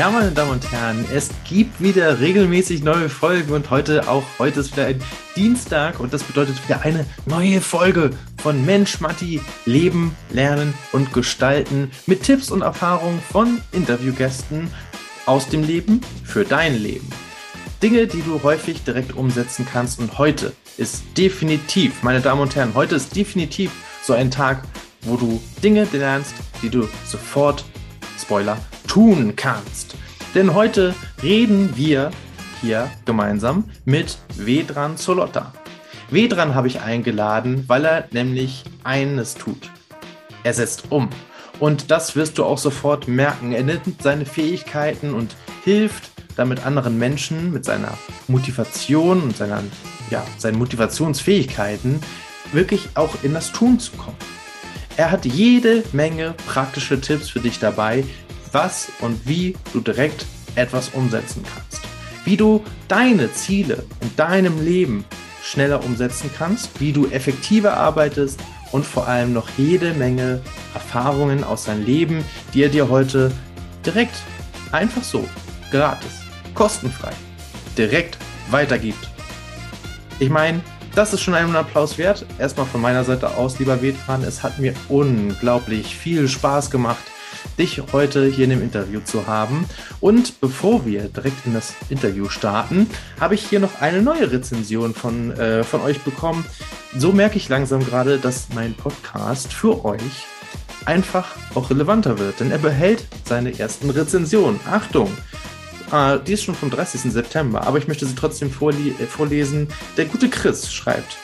Ja, meine Damen und Herren, es gibt wieder regelmäßig neue Folgen und heute auch, heute ist wieder ein Dienstag und das bedeutet wieder eine neue Folge von Mensch Matti, Leben, Lernen und Gestalten mit Tipps und Erfahrungen von Interviewgästen aus dem Leben für dein Leben. Dinge, die du häufig direkt umsetzen kannst und heute ist definitiv, meine Damen und Herren, heute ist definitiv so ein Tag, wo du Dinge lernst, die du sofort, Spoiler, tun kannst. Denn heute reden wir hier gemeinsam mit Vedran Zolotta. Vedran habe ich eingeladen, weil er nämlich eines tut. Er setzt um. Und das wirst du auch sofort merken. Er nimmt seine Fähigkeiten und hilft damit anderen Menschen mit seiner Motivation und seiner, ja, seinen Motivationsfähigkeiten wirklich auch in das Tun zu kommen. Er hat jede Menge praktische Tipps für dich dabei, was und wie du direkt etwas umsetzen kannst. Wie du deine Ziele in deinem Leben schneller umsetzen kannst, wie du effektiver arbeitest und vor allem noch jede Menge Erfahrungen aus deinem Leben, die er dir heute direkt, einfach so, gratis, kostenfrei, direkt weitergibt. Ich meine, das ist schon einen Applaus wert. Erstmal von meiner Seite aus, lieber Wetran, es hat mir unglaublich viel Spaß gemacht, dich heute hier in dem Interview zu haben. Und bevor wir direkt in das Interview starten, habe ich hier noch eine neue Rezension von, äh, von euch bekommen. So merke ich langsam gerade, dass mein Podcast für euch einfach auch relevanter wird, denn er behält seine ersten Rezensionen. Achtung! Uh, die ist schon vom 30. September, aber ich möchte sie trotzdem vorle äh, vorlesen. Der gute Chris schreibt: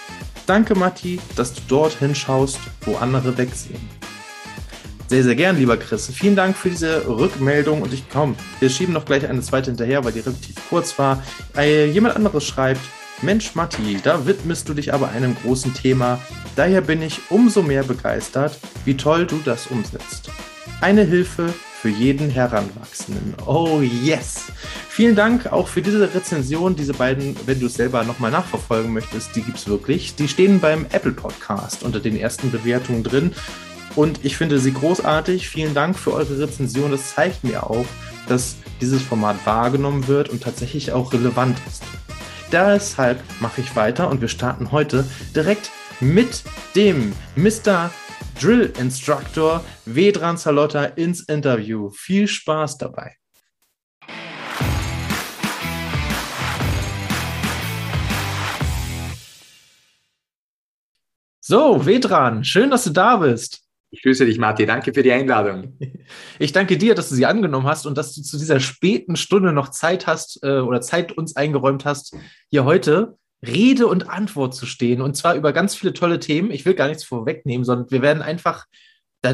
Danke, Matti, dass du dort hinschaust, wo andere wegsehen. Sehr, sehr gern, lieber Chris. Vielen Dank für diese Rückmeldung und ich komm, wir schieben noch gleich eine zweite hinterher, weil die relativ kurz war. Äh, jemand anderes schreibt, Mensch Matti, da widmest du dich aber einem großen Thema. Daher bin ich umso mehr begeistert, wie toll du das umsetzt. Eine Hilfe für jeden Heranwachsenden. Oh yes! Vielen Dank auch für diese Rezension. Diese beiden, wenn du es selber nochmal nachverfolgen möchtest, die gibt es wirklich. Die stehen beim Apple Podcast unter den ersten Bewertungen drin. Und ich finde sie großartig. Vielen Dank für eure Rezension. Das zeigt mir auch, dass dieses Format wahrgenommen wird und tatsächlich auch relevant ist. Deshalb mache ich weiter und wir starten heute direkt mit dem Mr. Drill Instructor Vedran Salotta ins Interview. Viel Spaß dabei. So, Vedran, schön, dass du da bist. Ich grüße dich, Martin. Danke für die Einladung. Ich danke dir, dass du sie angenommen hast und dass du zu dieser späten Stunde noch Zeit hast äh, oder Zeit uns eingeräumt hast, hier heute Rede und Antwort zu stehen. Und zwar über ganz viele tolle Themen. Ich will gar nichts vorwegnehmen, sondern wir werden einfach,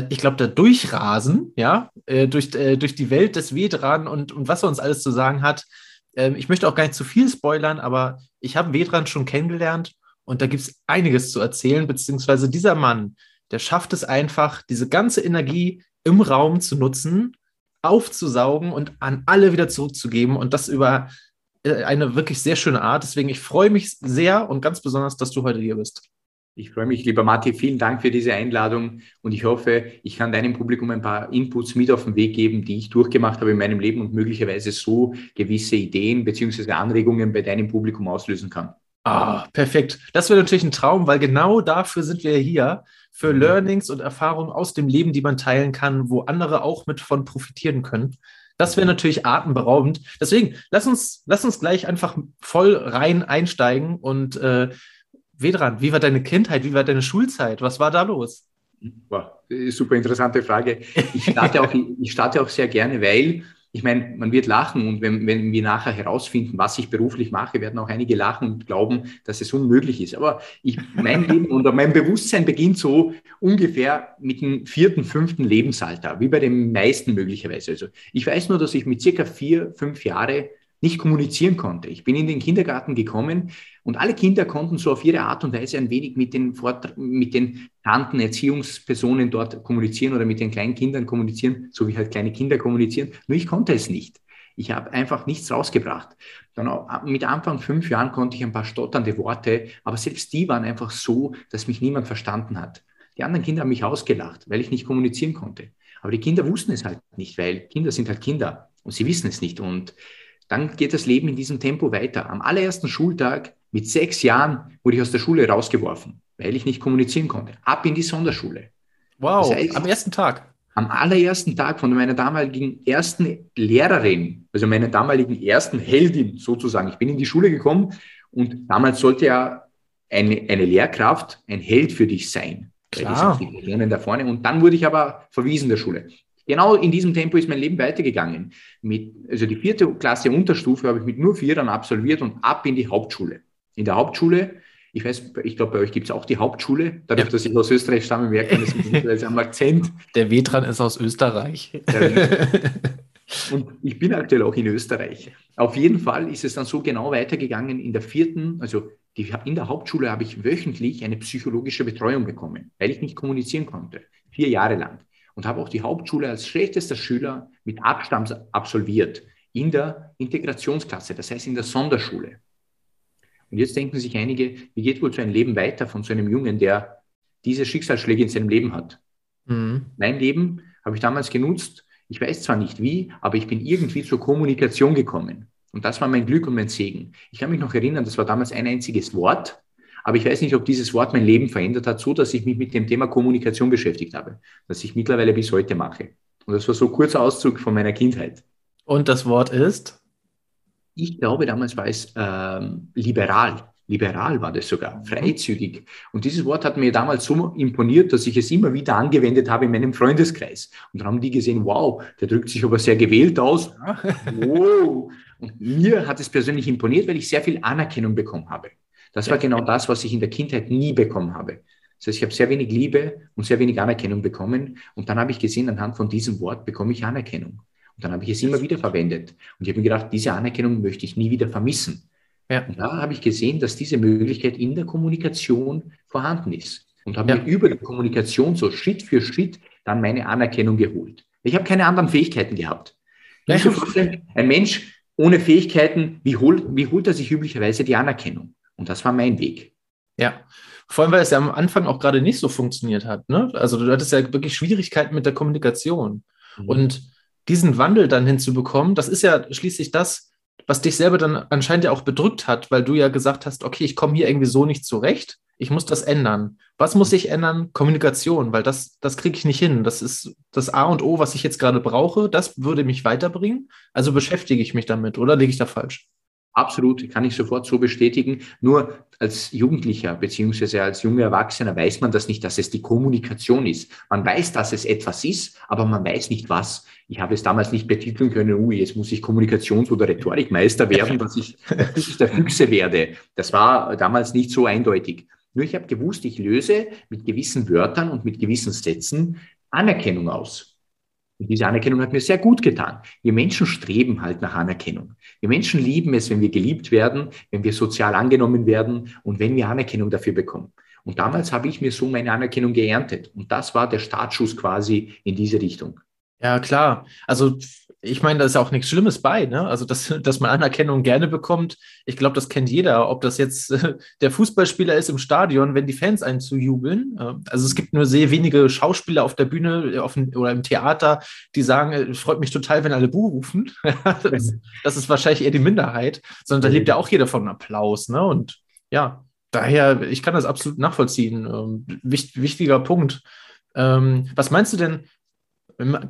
ich glaube, da durchrasen, ja, äh, durch, äh, durch die Welt des Vedran und, und was er uns alles zu sagen hat. Ähm, ich möchte auch gar nicht zu viel spoilern, aber ich habe Vedran schon kennengelernt und da gibt es einiges zu erzählen, beziehungsweise dieser Mann, der schafft es einfach, diese ganze Energie im Raum zu nutzen, aufzusaugen und an alle wieder zurückzugeben und das über äh, eine wirklich sehr schöne Art. Deswegen, ich freue mich sehr und ganz besonders, dass du heute hier bist. Ich freue mich, lieber Matti. Vielen Dank für diese Einladung und ich hoffe, ich kann deinem Publikum ein paar Inputs mit auf den Weg geben, die ich durchgemacht habe in meinem Leben und möglicherweise so gewisse Ideen beziehungsweise Anregungen bei deinem Publikum auslösen kann. Ah, perfekt. Das wäre natürlich ein Traum, weil genau dafür sind wir hier, für. Learnings und Erfahrungen aus dem Leben, die man teilen kann, wo andere auch mit von profitieren können. Das wäre natürlich atemberaubend. Deswegen, lass uns, lass uns gleich einfach voll rein einsteigen und äh, Vedran, wie war deine Kindheit, wie war deine Schulzeit? Was war da los? Wow, super interessante Frage. Ich starte auch, ich starte auch sehr gerne, weil ich meine, man wird lachen und wenn, wenn wir nachher herausfinden, was ich beruflich mache, werden auch einige lachen und glauben, dass es unmöglich ist. Aber ich, mein Leben oder mein Bewusstsein beginnt so ungefähr mit dem vierten, fünften Lebensalter, wie bei den meisten möglicherweise. Also ich weiß nur, dass ich mit circa vier, fünf Jahre nicht kommunizieren konnte. Ich bin in den Kindergarten gekommen und alle Kinder konnten so auf ihre Art und Weise ein wenig mit den, Vort mit den Tanten, Erziehungspersonen dort kommunizieren oder mit den kleinen Kindern kommunizieren, so wie halt kleine Kinder kommunizieren. Nur ich konnte es nicht. Ich habe einfach nichts rausgebracht. Dann mit Anfang fünf Jahren konnte ich ein paar stotternde Worte, aber selbst die waren einfach so, dass mich niemand verstanden hat. Die anderen Kinder haben mich ausgelacht, weil ich nicht kommunizieren konnte. Aber die Kinder wussten es halt nicht, weil Kinder sind halt Kinder. Und sie wissen es nicht. Und dann geht das Leben in diesem Tempo weiter. Am allerersten Schultag mit sechs Jahren wurde ich aus der Schule rausgeworfen, weil ich nicht kommunizieren konnte. Ab in die Sonderschule. Wow, das heißt, am ersten Tag. Am allerersten Tag von meiner damaligen ersten Lehrerin, also meiner damaligen ersten Heldin sozusagen. Ich bin in die Schule gekommen und damals sollte ja eine, eine Lehrkraft ein Held für dich sein. Klar. Die da vorne. Und dann wurde ich aber verwiesen der Schule. Genau in diesem Tempo ist mein Leben weitergegangen. Mit, also die vierte Klasse Unterstufe habe ich mit nur Vierern absolviert und ab in die Hauptschule. In der Hauptschule, ich weiß, ich glaube, bei euch gibt es auch die Hauptschule. Dadurch, ja. dass ich aus Österreich stamme, merkt man es am Akzent. Der Wetran ist aus Österreich. Und ich bin aktuell auch in Österreich. Auf jeden Fall ist es dann so genau weitergegangen. In der vierten, also die, in der Hauptschule habe ich wöchentlich eine psychologische Betreuung bekommen, weil ich nicht kommunizieren konnte. Vier Jahre lang und habe auch die Hauptschule als schlechtester Schüler mit Abstand absolviert in der Integrationsklasse, das heißt in der Sonderschule. Und jetzt denken sich einige, wie geht wohl so ein Leben weiter von so einem Jungen, der diese Schicksalsschläge in seinem Leben hat? Mhm. Mein Leben habe ich damals genutzt. Ich weiß zwar nicht wie, aber ich bin irgendwie zur Kommunikation gekommen. Und das war mein Glück und mein Segen. Ich kann mich noch erinnern, das war damals ein einziges Wort, aber ich weiß nicht, ob dieses Wort mein Leben verändert hat, so dass ich mich mit dem Thema Kommunikation beschäftigt habe, das ich mittlerweile bis heute mache. Und das war so ein kurzer Auszug von meiner Kindheit. Und das Wort ist? Ich glaube, damals war es ähm, liberal. Liberal war das sogar, mhm. freizügig. Und dieses Wort hat mir damals so imponiert, dass ich es immer wieder angewendet habe in meinem Freundeskreis. Und dann haben die gesehen, wow, der drückt sich aber sehr gewählt aus. Wow. Und mir hat es persönlich imponiert, weil ich sehr viel Anerkennung bekommen habe. Das war genau das, was ich in der Kindheit nie bekommen habe. Das heißt, ich habe sehr wenig Liebe und sehr wenig Anerkennung bekommen. Und dann habe ich gesehen, anhand von diesem Wort bekomme ich Anerkennung. Und dann habe ich es immer wieder verwendet. Und ich habe mir gedacht, diese Anerkennung möchte ich nie wieder vermissen. Ja. Und da habe ich gesehen, dass diese Möglichkeit in der Kommunikation vorhanden ist. Und habe ja. mir über die Kommunikation so Schritt für Schritt dann meine Anerkennung geholt. Ich habe keine anderen Fähigkeiten gehabt. Ja. Ein Mensch ohne Fähigkeiten, wie holt, wie holt er sich üblicherweise die Anerkennung? Und das war mein Weg. Ja, vor allem, weil es ja am Anfang auch gerade nicht so funktioniert hat. Ne? Also du hattest ja wirklich Schwierigkeiten mit der Kommunikation. Mhm. Und diesen Wandel dann hinzubekommen, das ist ja schließlich das, was dich selber dann anscheinend ja auch bedrückt hat, weil du ja gesagt hast, okay, ich komme hier irgendwie so nicht zurecht, ich muss das ändern. Was muss ich ändern? Kommunikation, weil das, das kriege ich nicht hin. Das ist das A und O, was ich jetzt gerade brauche. Das würde mich weiterbringen. Also beschäftige ich mich damit, oder liege ich da falsch? Absolut, kann ich sofort so bestätigen. Nur als Jugendlicher beziehungsweise als junger Erwachsener weiß man das nicht, dass es die Kommunikation ist. Man weiß, dass es etwas ist, aber man weiß nicht was. Ich habe es damals nicht betiteln können, ui, jetzt muss ich Kommunikations- oder Rhetorikmeister werden, dass ich der Füchse werde. Das war damals nicht so eindeutig. Nur ich habe gewusst, ich löse mit gewissen Wörtern und mit gewissen Sätzen Anerkennung aus. Und diese Anerkennung hat mir sehr gut getan. Wir Menschen streben halt nach Anerkennung. Wir Menschen lieben es, wenn wir geliebt werden, wenn wir sozial angenommen werden und wenn wir Anerkennung dafür bekommen. Und damals habe ich mir so meine Anerkennung geerntet. Und das war der Startschuss quasi in diese Richtung. Ja, klar. Also ich meine, da ist auch nichts Schlimmes bei, ne? Also, dass, dass man Anerkennung gerne bekommt. Ich glaube, das kennt jeder, ob das jetzt äh, der Fußballspieler ist im Stadion, wenn die Fans einen zujubeln. Äh, also es gibt nur sehr wenige Schauspieler auf der Bühne äh, auf, oder im Theater, die sagen, es freut mich total, wenn alle Buh rufen. das, das, ist wahrscheinlich eher die Minderheit, sondern da lebt ja auch jeder von Applaus, ne? Und ja, daher, ich kann das absolut nachvollziehen. Ähm, wicht, wichtiger Punkt. Ähm, was meinst du denn,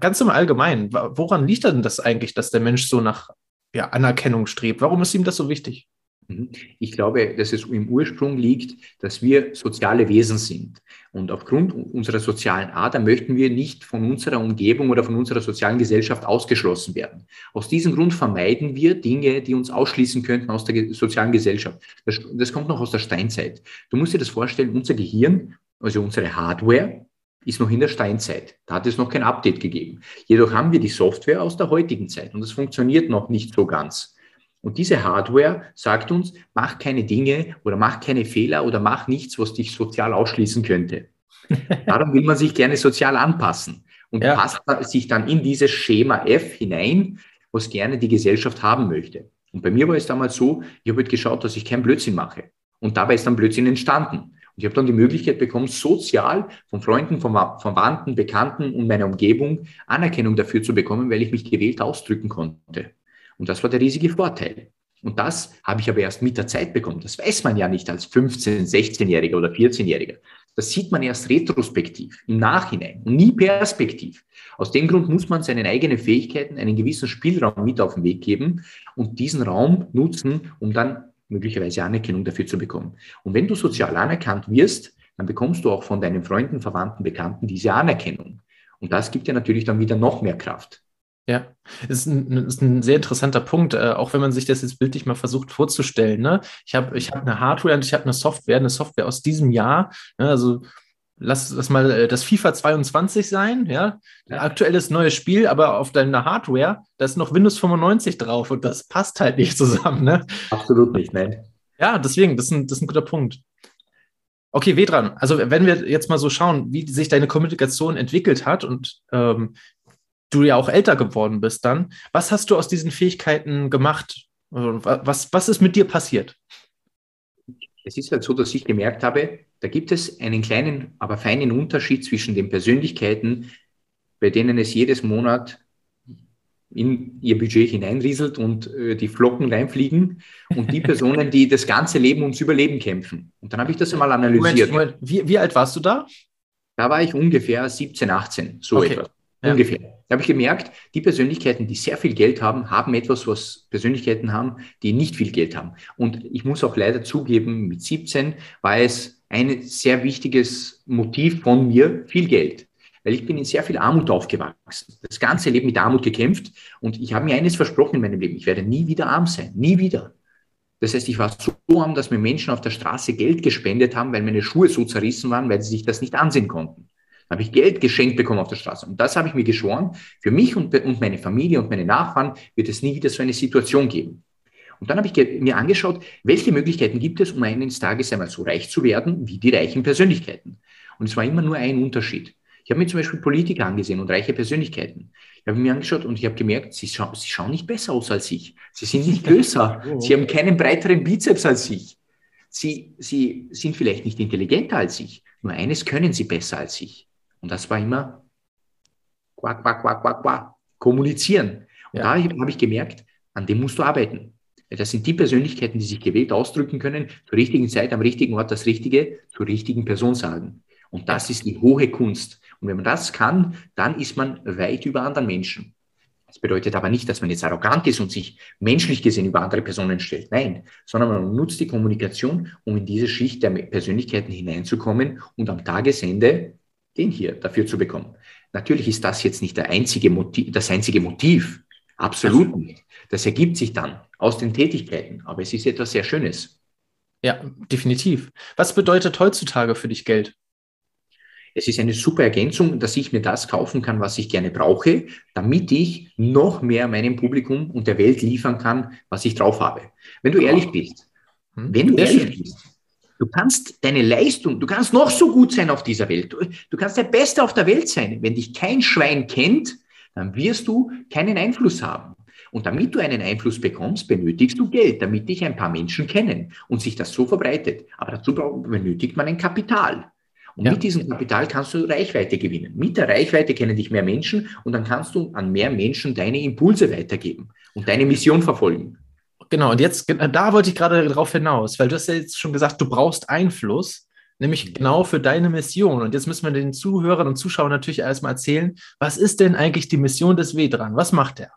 Ganz im Allgemeinen, woran liegt denn das eigentlich, dass der Mensch so nach ja, Anerkennung strebt? Warum ist ihm das so wichtig? Mhm. Ich glaube, dass es im Ursprung liegt, dass wir soziale Wesen sind. Und aufgrund unserer sozialen Ader möchten wir nicht von unserer Umgebung oder von unserer sozialen Gesellschaft ausgeschlossen werden. Aus diesem Grund vermeiden wir Dinge, die uns ausschließen könnten aus der sozialen Gesellschaft. Das, das kommt noch aus der Steinzeit. Du musst dir das vorstellen, unser Gehirn, also unsere Hardware, ist noch in der Steinzeit. Da hat es noch kein Update gegeben. Jedoch haben wir die Software aus der heutigen Zeit und es funktioniert noch nicht so ganz. Und diese Hardware sagt uns, mach keine Dinge oder mach keine Fehler oder mach nichts, was dich sozial ausschließen könnte. Darum will man sich gerne sozial anpassen und ja. passt sich dann in dieses Schema F hinein, was gerne die Gesellschaft haben möchte. Und bei mir war es damals so, ich habe halt geschaut, dass ich keinen Blödsinn mache. Und dabei ist dann Blödsinn entstanden. Ich habe dann die Möglichkeit bekommen, sozial von Freunden, von Verwandten, Bekannten und meiner Umgebung Anerkennung dafür zu bekommen, weil ich mich gewählt ausdrücken konnte. Und das war der riesige Vorteil. Und das habe ich aber erst mit der Zeit bekommen. Das weiß man ja nicht als 15-, 16-Jähriger oder 14-Jähriger. Das sieht man erst retrospektiv, im Nachhinein und nie perspektiv. Aus dem Grund muss man seinen eigenen Fähigkeiten einen gewissen Spielraum mit auf den Weg geben und diesen Raum nutzen, um dann möglicherweise Anerkennung dafür zu bekommen. Und wenn du sozial anerkannt wirst, dann bekommst du auch von deinen Freunden, Verwandten, Bekannten diese Anerkennung. Und das gibt dir natürlich dann wieder noch mehr Kraft. Ja, ist ein, ist ein sehr interessanter Punkt, äh, auch wenn man sich das jetzt bildlich mal versucht vorzustellen. Ne? Ich habe ich hab eine Hardware und ich habe eine Software, eine Software aus diesem Jahr. Ne? Also lass das mal äh, das FIFA 22 sein, ja, ein aktuelles neues Spiel, aber auf deiner Hardware, da ist noch Windows 95 drauf und das passt halt nicht zusammen, ne? Absolut nicht, nein. Ja, deswegen, das ist ein, das ist ein guter Punkt. Okay, Vedran, also wenn wir jetzt mal so schauen, wie sich deine Kommunikation entwickelt hat und ähm, du ja auch älter geworden bist dann, was hast du aus diesen Fähigkeiten gemacht? Also, was, was ist mit dir passiert? Es ist halt so, dass ich gemerkt habe, da gibt es einen kleinen, aber feinen Unterschied zwischen den Persönlichkeiten, bei denen es jedes Monat in ihr Budget hineinrieselt und äh, die Flocken reinfliegen und die Personen, die das ganze Leben ums Überleben kämpfen. Und dann habe ich das einmal analysiert. Moment, Moment. Wie, wie, alt warst du da? Da war ich ungefähr 17, 18, so okay. etwas. Ja. Ungefähr. Da habe ich gemerkt, die Persönlichkeiten, die sehr viel Geld haben, haben etwas, was Persönlichkeiten haben, die nicht viel Geld haben. Und ich muss auch leider zugeben, mit 17 war es ein sehr wichtiges Motiv von mir, viel Geld. Weil ich bin in sehr viel Armut aufgewachsen. Das ganze Leben mit Armut gekämpft. Und ich habe mir eines versprochen in meinem Leben. Ich werde nie wieder arm sein. Nie wieder. Das heißt, ich war so arm, dass mir Menschen auf der Straße Geld gespendet haben, weil meine Schuhe so zerrissen waren, weil sie sich das nicht ansehen konnten habe ich Geld geschenkt bekommen auf der Straße. Und das habe ich mir geschworen, für mich und, und meine Familie und meine Nachfahren wird es nie wieder so eine Situation geben. Und dann habe ich mir angeschaut, welche Möglichkeiten gibt es, um eines Tages einmal so reich zu werden wie die reichen Persönlichkeiten. Und es war immer nur ein Unterschied. Ich habe mir zum Beispiel Politiker angesehen und reiche Persönlichkeiten. Ich habe mir angeschaut und ich habe gemerkt, sie, scha sie schauen nicht besser aus als ich. Sie sind nicht größer. Sie haben keinen breiteren Bizeps als ich. Sie, sie sind vielleicht nicht intelligenter als ich. Nur eines können sie besser als ich. Und das war immer quack, quack, quack, quack, quack, kommunizieren. Und ja. da habe ich gemerkt, an dem musst du arbeiten. Das sind die Persönlichkeiten, die sich gewählt ausdrücken können, zur richtigen Zeit, am richtigen Ort das Richtige zur richtigen Person sagen. Und das ist die hohe Kunst. Und wenn man das kann, dann ist man weit über anderen Menschen. Das bedeutet aber nicht, dass man jetzt arrogant ist und sich menschlich gesehen über andere Personen stellt. Nein, sondern man nutzt die Kommunikation, um in diese Schicht der Persönlichkeiten hineinzukommen und am Tagesende den hier dafür zu bekommen. Natürlich ist das jetzt nicht der einzige Motiv, das einzige Motiv. Absolut nicht. Das ergibt sich dann aus den Tätigkeiten, aber es ist etwas sehr Schönes. Ja, definitiv. Was bedeutet heutzutage für dich Geld? Es ist eine super Ergänzung, dass ich mir das kaufen kann, was ich gerne brauche, damit ich noch mehr meinem Publikum und der Welt liefern kann, was ich drauf habe. Wenn du ehrlich bist, hm? wenn du ehrlich bist, Du kannst deine Leistung, du kannst noch so gut sein auf dieser Welt. Du, du kannst der Beste auf der Welt sein. Wenn dich kein Schwein kennt, dann wirst du keinen Einfluss haben. Und damit du einen Einfluss bekommst, benötigst du Geld, damit dich ein paar Menschen kennen und sich das so verbreitet. Aber dazu benötigt man ein Kapital. Und ja. mit diesem Kapital kannst du Reichweite gewinnen. Mit der Reichweite kennen dich mehr Menschen und dann kannst du an mehr Menschen deine Impulse weitergeben und deine Mission verfolgen. Genau, und jetzt, da wollte ich gerade darauf hinaus, weil du hast ja jetzt schon gesagt, du brauchst Einfluss, nämlich mhm. genau für deine Mission. Und jetzt müssen wir den Zuhörern und Zuschauern natürlich erstmal erzählen, was ist denn eigentlich die Mission des Wedran? Was macht er?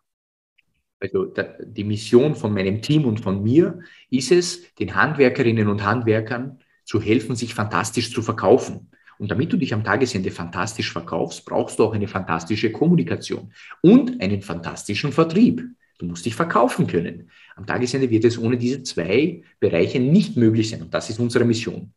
Also die Mission von meinem Team und von mir ist es, den Handwerkerinnen und Handwerkern zu helfen, sich fantastisch zu verkaufen. Und damit du dich am Tagesende fantastisch verkaufst, brauchst du auch eine fantastische Kommunikation und einen fantastischen Vertrieb. Du musst dich verkaufen können. Am Tagesende wird es ohne diese zwei Bereiche nicht möglich sein. Und das ist unsere Mission.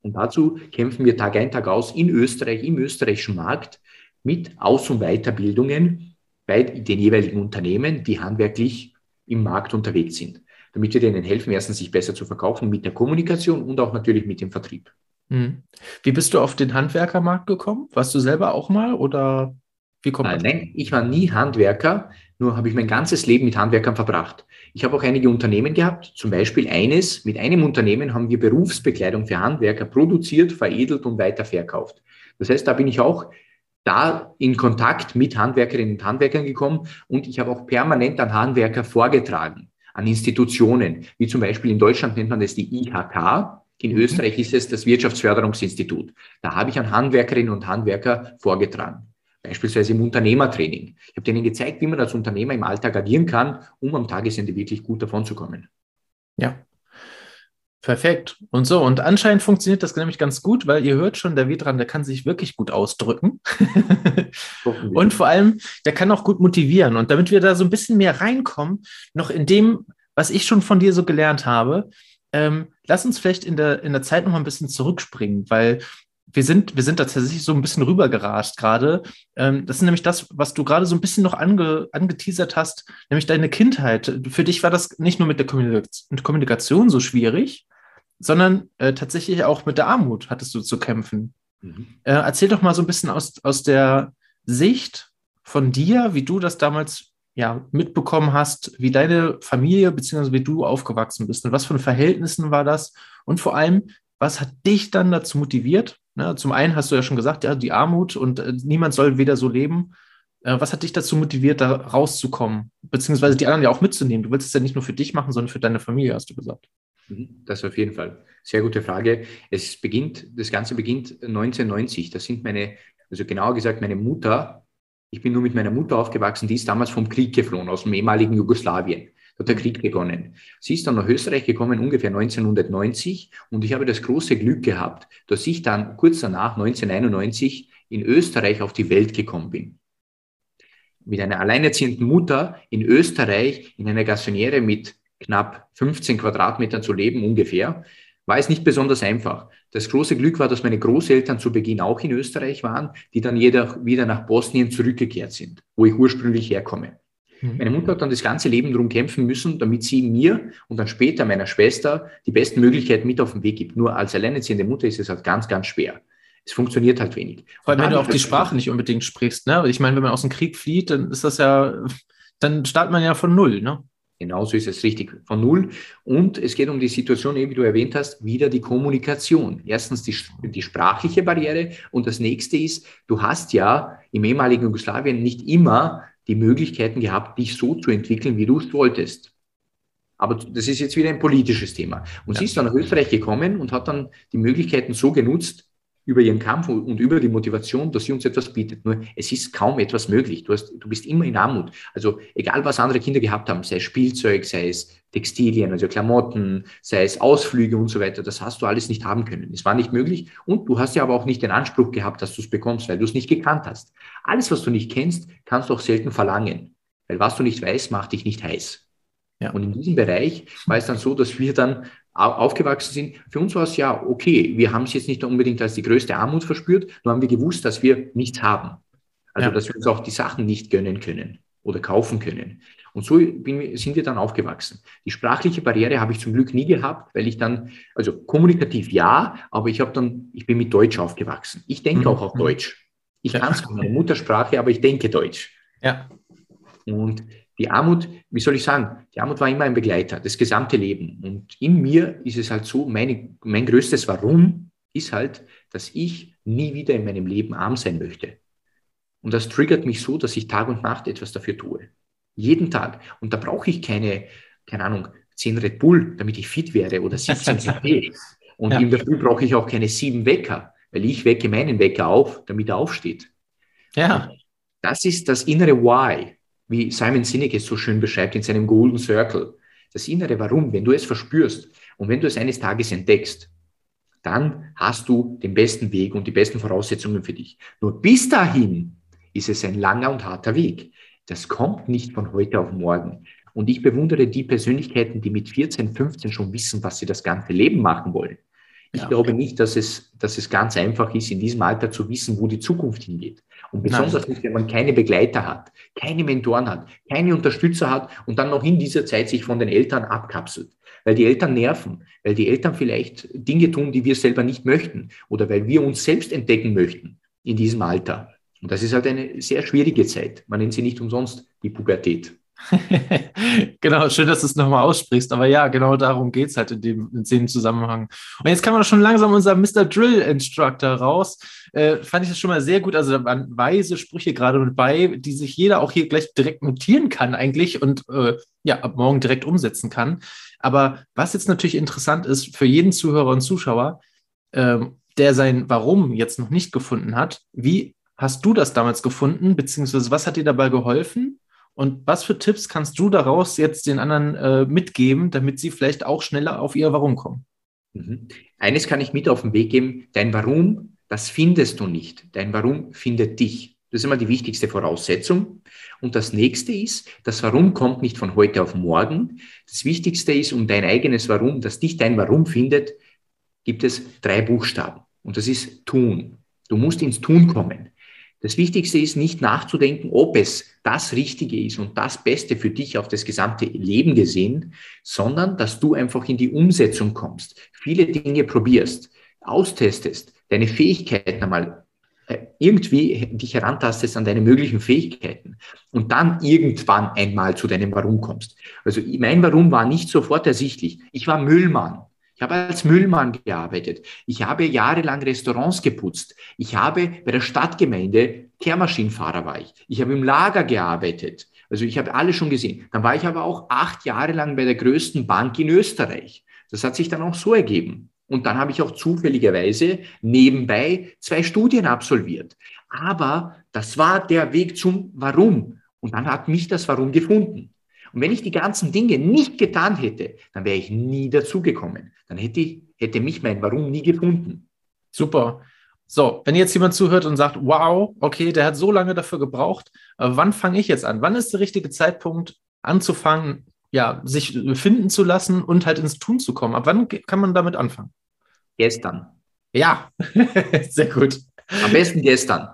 Und dazu kämpfen wir Tag ein, Tag aus in Österreich, im österreichischen Markt mit Aus- und Weiterbildungen bei den jeweiligen Unternehmen, die handwerklich im Markt unterwegs sind. Damit wir denen helfen, erstens sich besser zu verkaufen mit der Kommunikation und auch natürlich mit dem Vertrieb. Hm. Wie bist du auf den Handwerkermarkt gekommen? Warst du selber auch mal oder wie kommt Nein, ich war nie Handwerker, nur habe ich mein ganzes Leben mit Handwerkern verbracht. Ich habe auch einige Unternehmen gehabt, zum Beispiel eines, mit einem Unternehmen haben wir Berufsbekleidung für Handwerker produziert, veredelt und weiterverkauft. Das heißt, da bin ich auch da in Kontakt mit Handwerkerinnen und Handwerkern gekommen und ich habe auch permanent an Handwerker vorgetragen, an Institutionen, wie zum Beispiel in Deutschland nennt man das die IHK, in mhm. Österreich ist es das Wirtschaftsförderungsinstitut. Da habe ich an Handwerkerinnen und Handwerker vorgetragen. Beispielsweise im Unternehmertraining. Ich habe denen gezeigt, wie man als Unternehmer im Alltag agieren kann, um am Tagesende wirklich gut davon zu kommen. Ja, Perfekt. Und so, und anscheinend funktioniert das nämlich ganz gut, weil ihr hört schon, der Vedran, der kann sich wirklich gut ausdrücken. und vor allem, der kann auch gut motivieren. Und damit wir da so ein bisschen mehr reinkommen, noch in dem, was ich schon von dir so gelernt habe, ähm, lass uns vielleicht in der, in der Zeit noch mal ein bisschen zurückspringen, weil wir sind, wir sind da tatsächlich so ein bisschen rübergerast gerade. Ähm, das ist nämlich das, was du gerade so ein bisschen noch ange, angeteasert hast, nämlich deine Kindheit. Für dich war das nicht nur mit der Kommunikation so schwierig, sondern äh, tatsächlich auch mit der Armut hattest du zu kämpfen. Mhm. Äh, erzähl doch mal so ein bisschen aus, aus der Sicht von dir, wie du das damals ja, mitbekommen hast, wie deine Familie bzw. wie du aufgewachsen bist und was für Verhältnissen war das und vor allem, was hat dich dann dazu motiviert? Ne, zum einen hast du ja schon gesagt, ja, die Armut und äh, niemand soll wieder so leben. Äh, was hat dich dazu motiviert, da rauszukommen, beziehungsweise die anderen ja auch mitzunehmen? Du willst es ja nicht nur für dich machen, sondern für deine Familie, hast du gesagt. Mhm, das auf jeden Fall. Sehr gute Frage. Es beginnt, das Ganze beginnt 1990. Das sind meine, also genauer gesagt, meine Mutter. Ich bin nur mit meiner Mutter aufgewachsen, die ist damals vom Krieg geflohen, aus dem ehemaligen Jugoslawien. Hat der Krieg begonnen. Sie ist dann nach Österreich gekommen, ungefähr 1990, und ich habe das große Glück gehabt, dass ich dann kurz danach, 1991, in Österreich auf die Welt gekommen bin. Mit einer alleinerziehenden Mutter in Österreich in einer Gassoniere mit knapp 15 Quadratmetern zu leben ungefähr, war es nicht besonders einfach. Das große Glück war, dass meine Großeltern zu Beginn auch in Österreich waren, die dann jeder wieder nach Bosnien zurückgekehrt sind, wo ich ursprünglich herkomme. Mhm. Meine Mutter hat dann das ganze Leben darum kämpfen müssen, damit sie mir und dann später meiner Schwester die besten Möglichkeiten mit auf den Weg gibt. Nur als alleinerziehende Mutter ist es halt ganz, ganz schwer. Es funktioniert halt wenig. Vor allem, wenn du auch die Sprache nicht unbedingt sprichst. Ne? Ich meine, wenn man aus dem Krieg flieht, dann ist das ja, dann startet man ja von Null. Ne? Genauso ist es richtig, von Null. Und es geht um die Situation, wie du erwähnt hast, wieder die Kommunikation. Erstens die, die sprachliche Barriere und das nächste ist, du hast ja im ehemaligen Jugoslawien nicht immer die Möglichkeiten gehabt, dich so zu entwickeln, wie du es wolltest. Aber das ist jetzt wieder ein politisches Thema. Und ja. sie ist dann nach Österreich gekommen und hat dann die Möglichkeiten so genutzt, über ihren Kampf und über die Motivation, dass sie uns etwas bietet. Nur es ist kaum etwas möglich. Du, hast, du bist immer in Armut. Also egal, was andere Kinder gehabt haben, sei es Spielzeug, sei es Textilien, also Klamotten, sei es Ausflüge und so weiter, das hast du alles nicht haben können. Es war nicht möglich und du hast ja aber auch nicht den Anspruch gehabt, dass du es bekommst, weil du es nicht gekannt hast. Alles, was du nicht kennst, kannst du auch selten verlangen. Weil was du nicht weißt, macht dich nicht heiß. Ja. Und in diesem Bereich war es dann so, dass wir dann aufgewachsen sind. Für uns war es ja okay. Wir haben es jetzt nicht unbedingt als die größte Armut verspürt, nur haben wir gewusst, dass wir nichts haben. Also, ja. dass wir uns auch die Sachen nicht gönnen können oder kaufen können. Und so bin, sind wir dann aufgewachsen. Die sprachliche Barriere habe ich zum Glück nie gehabt, weil ich dann, also kommunikativ ja, aber ich habe dann, ich bin mit Deutsch aufgewachsen. Ich denke mhm. auch auf Deutsch. Ich ja. kann es meine Muttersprache, aber ich denke Deutsch. Ja. Und die Armut, wie soll ich sagen, die Armut war immer ein Begleiter, das gesamte Leben. Und in mir ist es halt so, meine, mein größtes Warum ist halt, dass ich nie wieder in meinem Leben arm sein möchte. Und das triggert mich so, dass ich Tag und Nacht etwas dafür tue. Jeden Tag. Und da brauche ich keine, keine Ahnung, 10 Red Bull, damit ich fit wäre oder 17 CP. Und ja. in der Früh brauche ich auch keine sieben Wecker, weil ich wecke meinen Wecker auf, damit er aufsteht. Ja. Und das ist das innere Why wie Simon Sinek es so schön beschreibt in seinem Golden Circle. Das innere Warum, wenn du es verspürst und wenn du es eines Tages entdeckst, dann hast du den besten Weg und die besten Voraussetzungen für dich. Nur bis dahin ist es ein langer und harter Weg. Das kommt nicht von heute auf morgen. Und ich bewundere die Persönlichkeiten, die mit 14, 15 schon wissen, was sie das ganze Leben machen wollen. Ich ja. glaube nicht, dass es, dass es ganz einfach ist, in diesem Alter zu wissen, wo die Zukunft hingeht. Und besonders nicht, wenn man keine Begleiter hat, keine Mentoren hat, keine Unterstützer hat und dann noch in dieser Zeit sich von den Eltern abkapselt. Weil die Eltern nerven, weil die Eltern vielleicht Dinge tun, die wir selber nicht möchten oder weil wir uns selbst entdecken möchten in diesem Alter. Und das ist halt eine sehr schwierige Zeit. Man nennt sie nicht umsonst die Pubertät. genau, schön, dass du es nochmal aussprichst. Aber ja, genau darum geht es halt in dem, in dem Zusammenhang. Und jetzt kann man schon langsam unser Mr. Drill Instructor raus. Äh, fand ich das schon mal sehr gut. Also da waren weise Sprüche gerade mit bei, die sich jeder auch hier gleich direkt notieren kann eigentlich und äh, ja, ab morgen direkt umsetzen kann. Aber was jetzt natürlich interessant ist für jeden Zuhörer und Zuschauer, äh, der sein Warum jetzt noch nicht gefunden hat, wie hast du das damals gefunden, beziehungsweise was hat dir dabei geholfen? Und was für Tipps kannst du daraus jetzt den anderen äh, mitgeben, damit sie vielleicht auch schneller auf ihr Warum kommen? Mhm. Eines kann ich mit auf den Weg geben. Dein Warum, das findest du nicht. Dein Warum findet dich. Das ist immer die wichtigste Voraussetzung. Und das nächste ist, das Warum kommt nicht von heute auf morgen. Das Wichtigste ist, um dein eigenes Warum, dass dich dein Warum findet, gibt es drei Buchstaben. Und das ist tun. Du musst ins Tun kommen. Das Wichtigste ist nicht nachzudenken, ob es das Richtige ist und das Beste für dich auf das gesamte Leben gesehen, sondern dass du einfach in die Umsetzung kommst, viele Dinge probierst, austestest, deine Fähigkeiten einmal äh, irgendwie dich herantastest an deine möglichen Fähigkeiten und dann irgendwann einmal zu deinem Warum kommst. Also mein Warum war nicht sofort ersichtlich. Ich war Müllmann. Ich habe als Müllmann gearbeitet. Ich habe jahrelang Restaurants geputzt. Ich habe bei der Stadtgemeinde Kehrmaschinenfahrer war ich. Ich habe im Lager gearbeitet. Also ich habe alles schon gesehen. Dann war ich aber auch acht Jahre lang bei der größten Bank in Österreich. Das hat sich dann auch so ergeben. Und dann habe ich auch zufälligerweise nebenbei zwei Studien absolviert. Aber das war der Weg zum Warum. Und dann hat mich das Warum gefunden. Und wenn ich die ganzen Dinge nicht getan hätte, dann wäre ich nie dazugekommen. Dann hätte, ich, hätte mich mein Warum nie gefunden. Super. So, wenn jetzt jemand zuhört und sagt, wow, okay, der hat so lange dafür gebraucht, äh, wann fange ich jetzt an? Wann ist der richtige Zeitpunkt anzufangen, ja, sich finden zu lassen und halt ins Tun zu kommen? Ab wann kann man damit anfangen? Gestern. Ja, sehr gut. Am besten gestern.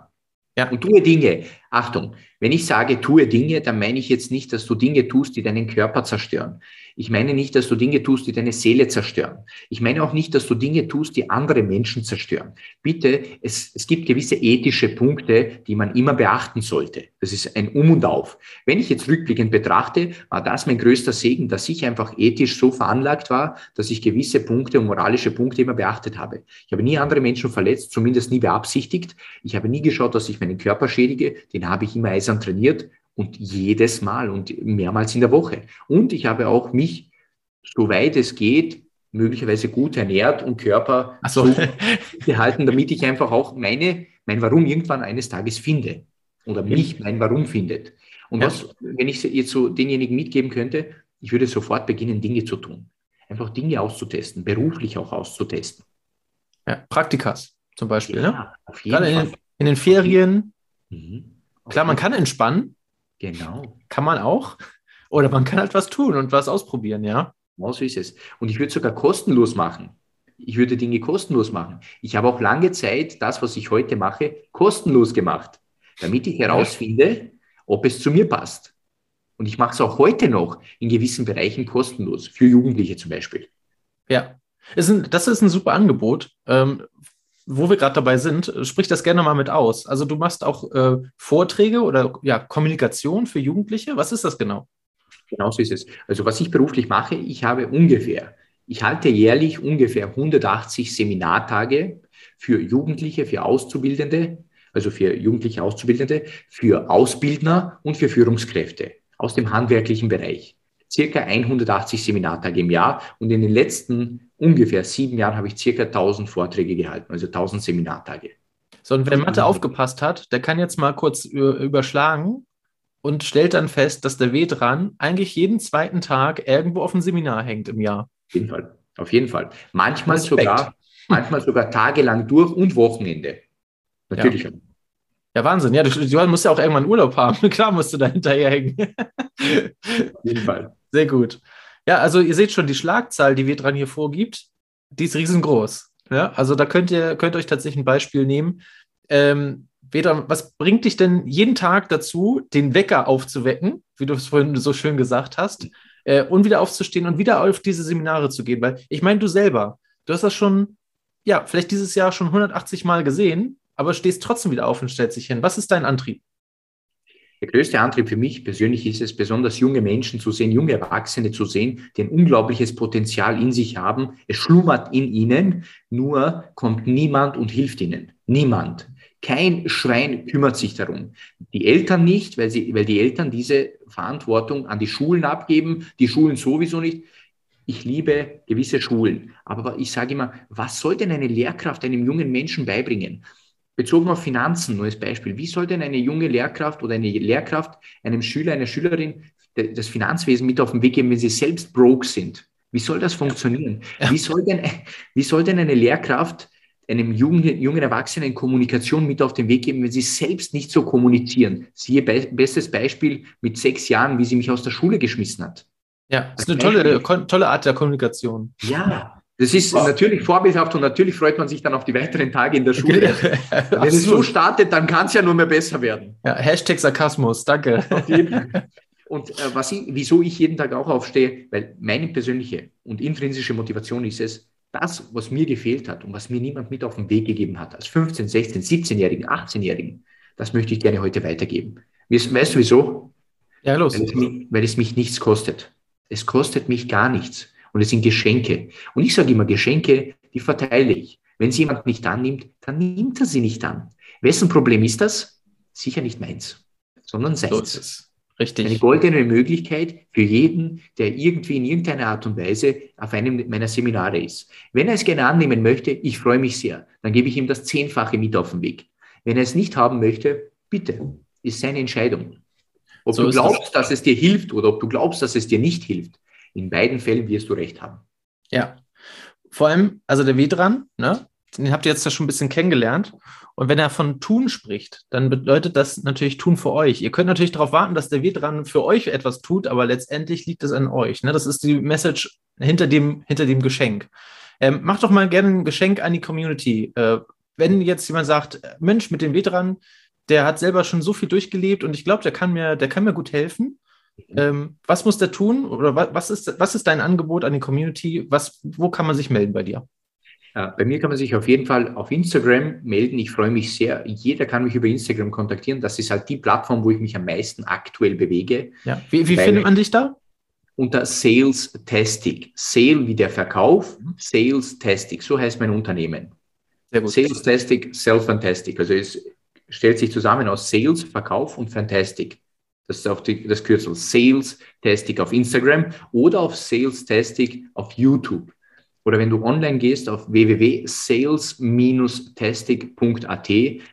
Ja. Und tue Dinge. Achtung, wenn ich sage, tue Dinge, dann meine ich jetzt nicht, dass du Dinge tust, die deinen Körper zerstören. Ich meine nicht, dass du Dinge tust, die deine Seele zerstören. Ich meine auch nicht, dass du Dinge tust, die andere Menschen zerstören. Bitte, es, es gibt gewisse ethische Punkte, die man immer beachten sollte. Das ist ein Um und Auf. Wenn ich jetzt rückblickend betrachte, war das mein größter Segen, dass ich einfach ethisch so veranlagt war, dass ich gewisse Punkte und moralische Punkte immer beachtet habe. Ich habe nie andere Menschen verletzt, zumindest nie beabsichtigt. Ich habe nie geschaut, dass ich meinen Körper schädige. Den habe ich immer eisern trainiert. Und jedes Mal und mehrmals in der Woche. Und ich habe auch mich, soweit es geht, möglicherweise gut ernährt und Körper so. so gehalten, damit ich einfach auch meine, mein Warum irgendwann eines Tages finde. Oder mich mein Warum findet. Und ja. was, wenn ich jetzt so denjenigen mitgeben könnte, ich würde sofort beginnen, Dinge zu tun. Einfach Dinge auszutesten, beruflich auch auszutesten. Ja, Praktikas zum Beispiel. Ja, ne? auf jeden Gerade Fall. In, in den Ferien. Mhm. Klar, man kann entspannen, Genau. Kann man auch. Oder man kann halt was tun und was ausprobieren, ja. Genau so ist es. Und ich würde sogar kostenlos machen. Ich würde Dinge kostenlos machen. Ich habe auch lange Zeit das, was ich heute mache, kostenlos gemacht, damit ich herausfinde, ob es zu mir passt. Und ich mache es auch heute noch in gewissen Bereichen kostenlos, für Jugendliche zum Beispiel. Ja, das ist ein super Angebot. Ähm, wo wir gerade dabei sind, sprich das gerne mal mit aus. Also du machst auch äh, Vorträge oder ja, Kommunikation für Jugendliche. Was ist das genau? Genau so ist es. Also was ich beruflich mache, ich habe ungefähr, ich halte jährlich ungefähr 180 Seminartage für Jugendliche, für Auszubildende, also für jugendliche Auszubildende, für Ausbildner und für Führungskräfte aus dem handwerklichen Bereich circa 180 Seminartage im Jahr und in den letzten ungefähr sieben Jahren habe ich circa 1000 Vorträge gehalten, also 1000 Seminartage. So, und wer Mathe aufgepasst hat, der kann jetzt mal kurz überschlagen und stellt dann fest, dass der W dran eigentlich jeden zweiten Tag irgendwo auf dem Seminar hängt im Jahr. Auf jeden Fall. Auf jeden Fall. Manchmal sogar, manchmal sogar tagelang durch und Wochenende. Natürlich. Ja. Ja, Wahnsinn. Ja, du, du, musst ja auch irgendwann Urlaub haben. Klar musst du da hinterherhängen. Auf jeden Fall. Sehr gut. Ja, also ihr seht schon, die Schlagzahl, die wir dran hier vorgibt, die ist riesengroß. Ja, also da könnt ihr, könnt euch tatsächlich ein Beispiel nehmen. Ähm, Vedran, was bringt dich denn jeden Tag dazu, den Wecker aufzuwecken, wie du es vorhin so schön gesagt hast, äh, und wieder aufzustehen und wieder auf diese Seminare zu gehen? Weil ich meine, du selber, du hast das schon, ja, vielleicht dieses Jahr schon 180 Mal gesehen, aber stehst trotzdem wieder auf und stellst dich hin. Was ist dein Antrieb? Der größte Antrieb für mich persönlich ist es, besonders junge Menschen zu sehen, junge Erwachsene zu sehen, die ein unglaubliches Potenzial in sich haben. Es schlummert in ihnen, nur kommt niemand und hilft ihnen. Niemand. Kein Schwein kümmert sich darum. Die Eltern nicht, weil, sie, weil die Eltern diese Verantwortung an die Schulen abgeben, die Schulen sowieso nicht. Ich liebe gewisse Schulen, aber ich sage immer, was soll denn eine Lehrkraft einem jungen Menschen beibringen? Bezogen auf Finanzen, nur als Beispiel, wie soll denn eine junge Lehrkraft oder eine Lehrkraft einem Schüler, einer Schülerin das Finanzwesen mit auf den Weg geben, wenn sie selbst broke sind? Wie soll das funktionieren? Wie soll denn, wie soll denn eine Lehrkraft einem jungen, jungen Erwachsenen Kommunikation mit auf den Weg geben, wenn sie selbst nicht so kommunizieren. Siehe be bestes Beispiel mit sechs Jahren, wie sie mich aus der Schule geschmissen hat. Ja, das ist eine tolle, tolle Art der Kommunikation. Ja, das ist wow. natürlich vorbildhaft und natürlich freut man sich dann auf die weiteren Tage in der Schule. Wenn es so startet, dann kann es ja nur mehr besser werden. Ja, Hashtag Sarkasmus, danke. Und äh, was ich, wieso ich jeden Tag auch aufstehe, weil meine persönliche und intrinsische Motivation ist es, das, was mir gefehlt hat und was mir niemand mit auf den Weg gegeben hat, als 15, 16, 17-Jährigen, 18-Jährigen, das möchte ich gerne heute weitergeben. Weißt du wieso? Ja, los. Weil es, mich, weil es mich nichts kostet. Es kostet mich gar nichts. Und es sind Geschenke. Und ich sage immer, Geschenke, die verteile ich. Wenn sie jemand nicht annimmt, dann nimmt er sie nicht an. Wessen Problem ist das? Sicher nicht meins, sondern seins. So Richtig. Eine goldene Möglichkeit für jeden, der irgendwie in irgendeiner Art und Weise auf einem meiner Seminare ist. Wenn er es gerne annehmen möchte, ich freue mich sehr, dann gebe ich ihm das Zehnfache mit auf den Weg. Wenn er es nicht haben möchte, bitte, ist seine Entscheidung. Ob so du glaubst, das. dass es dir hilft oder ob du glaubst, dass es dir nicht hilft, in beiden Fällen wirst du recht haben. Ja, vor allem, also der Vedran, ne, den habt ihr jetzt ja schon ein bisschen kennengelernt. Und wenn er von tun spricht, dann bedeutet das natürlich tun für euch. Ihr könnt natürlich darauf warten, dass der Vedran für euch etwas tut, aber letztendlich liegt es an euch. Ne? Das ist die Message hinter dem, hinter dem Geschenk. Ähm, macht doch mal gerne ein Geschenk an die Community. Äh, wenn jetzt jemand sagt, Mensch, mit dem Vedran, der hat selber schon so viel durchgelebt und ich glaube, der kann mir, der kann mir gut helfen. Ähm, was muss der tun? Oder was ist, was ist dein Angebot an die Community? Was, wo kann man sich melden bei dir? Bei mir kann man sich auf jeden Fall auf Instagram melden. Ich freue mich sehr. Jeder kann mich über Instagram kontaktieren. Das ist halt die Plattform, wo ich mich am meisten aktuell bewege. Ja. Wie, wie findet man dich da? Unter Sales Tastic. Sale wie der Verkauf, Sales Tastic. So heißt mein Unternehmen. Sehr gut. Sales Tastic, Self Fantastic. Also es stellt sich zusammen aus Sales, Verkauf und Fantastic. Das ist auch die, das Kürzel Sales Tastic auf Instagram oder auf Sales Tastic auf YouTube. Oder wenn du online gehst auf www.sales-testing.at,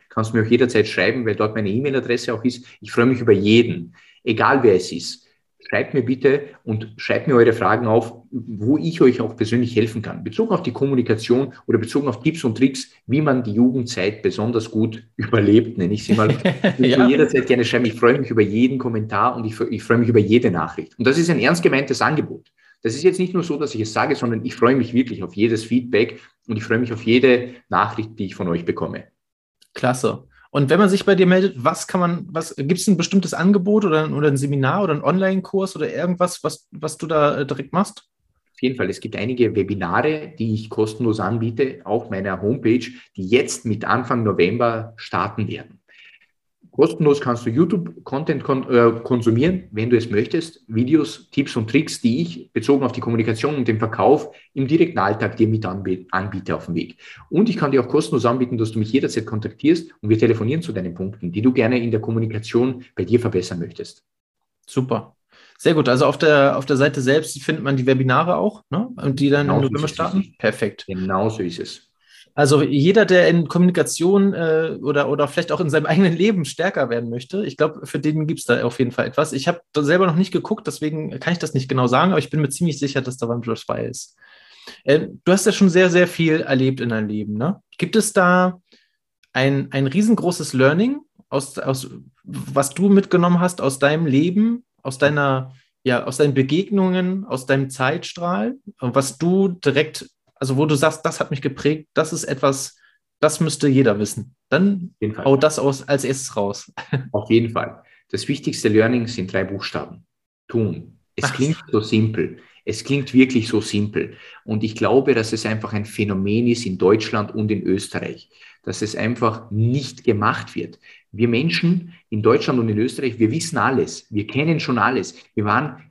kannst du mir auch jederzeit schreiben, weil dort meine E-Mail-Adresse auch ist. Ich freue mich über jeden, egal wer es ist. Schreibt mir bitte und schreibt mir eure Fragen auf, wo ich euch auch persönlich helfen kann. Bezogen auf die Kommunikation oder bezogen auf Tipps und Tricks, wie man die Jugendzeit besonders gut überlebt, nenne ich sie mal. Ich ja. jederzeit gerne schreiben. Ich freue mich über jeden Kommentar und ich, ich freue mich über jede Nachricht. Und das ist ein ernst gemeintes Angebot. Das ist jetzt nicht nur so, dass ich es sage, sondern ich freue mich wirklich auf jedes Feedback und ich freue mich auf jede Nachricht, die ich von euch bekomme. Klasse. Und wenn man sich bei dir meldet, was kann man, was gibt es ein bestimmtes Angebot oder, oder ein Seminar oder einen Online-Kurs oder irgendwas, was, was du da äh, direkt machst? Auf jeden Fall, es gibt einige Webinare, die ich kostenlos anbiete auf meiner Homepage, die jetzt mit Anfang November starten werden. Kostenlos kannst du YouTube-Content kon äh, konsumieren, wenn du es möchtest. Videos, Tipps und Tricks, die ich bezogen auf die Kommunikation und den Verkauf im direkten Alltag dir mit anbiete auf dem Weg. Und ich kann dir auch kostenlos anbieten, dass du mich jederzeit kontaktierst und wir telefonieren zu deinen Punkten, die du gerne in der Kommunikation bei dir verbessern möchtest. Super. Sehr gut. Also auf der, auf der Seite selbst findet man die Webinare auch, ne? Und die dann genau im November starten. Perfekt. Genau so ist es. Also jeder, der in Kommunikation äh, oder, oder vielleicht auch in seinem eigenen Leben stärker werden möchte, ich glaube, für den gibt es da auf jeden Fall etwas. Ich habe selber noch nicht geguckt, deswegen kann ich das nicht genau sagen, aber ich bin mir ziemlich sicher, dass da was bei ist. Äh, du hast ja schon sehr, sehr viel erlebt in deinem Leben. Ne? Gibt es da ein, ein riesengroßes Learning, aus, aus, was du mitgenommen hast aus deinem Leben, aus deiner ja, aus deinen Begegnungen, aus deinem Zeitstrahl, was du direkt also wo du sagst, das hat mich geprägt, das ist etwas, das müsste jeder wissen. Dann hau das aus, als erstes raus. Auf jeden Fall. Das wichtigste Learning sind drei Buchstaben. Tun. Es Ach. klingt so simpel. Es klingt wirklich so simpel. Und ich glaube, dass es einfach ein Phänomen ist in Deutschland und in Österreich dass es einfach nicht gemacht wird. Wir Menschen in Deutschland und in Österreich, wir wissen alles. Wir kennen schon alles. Wir waren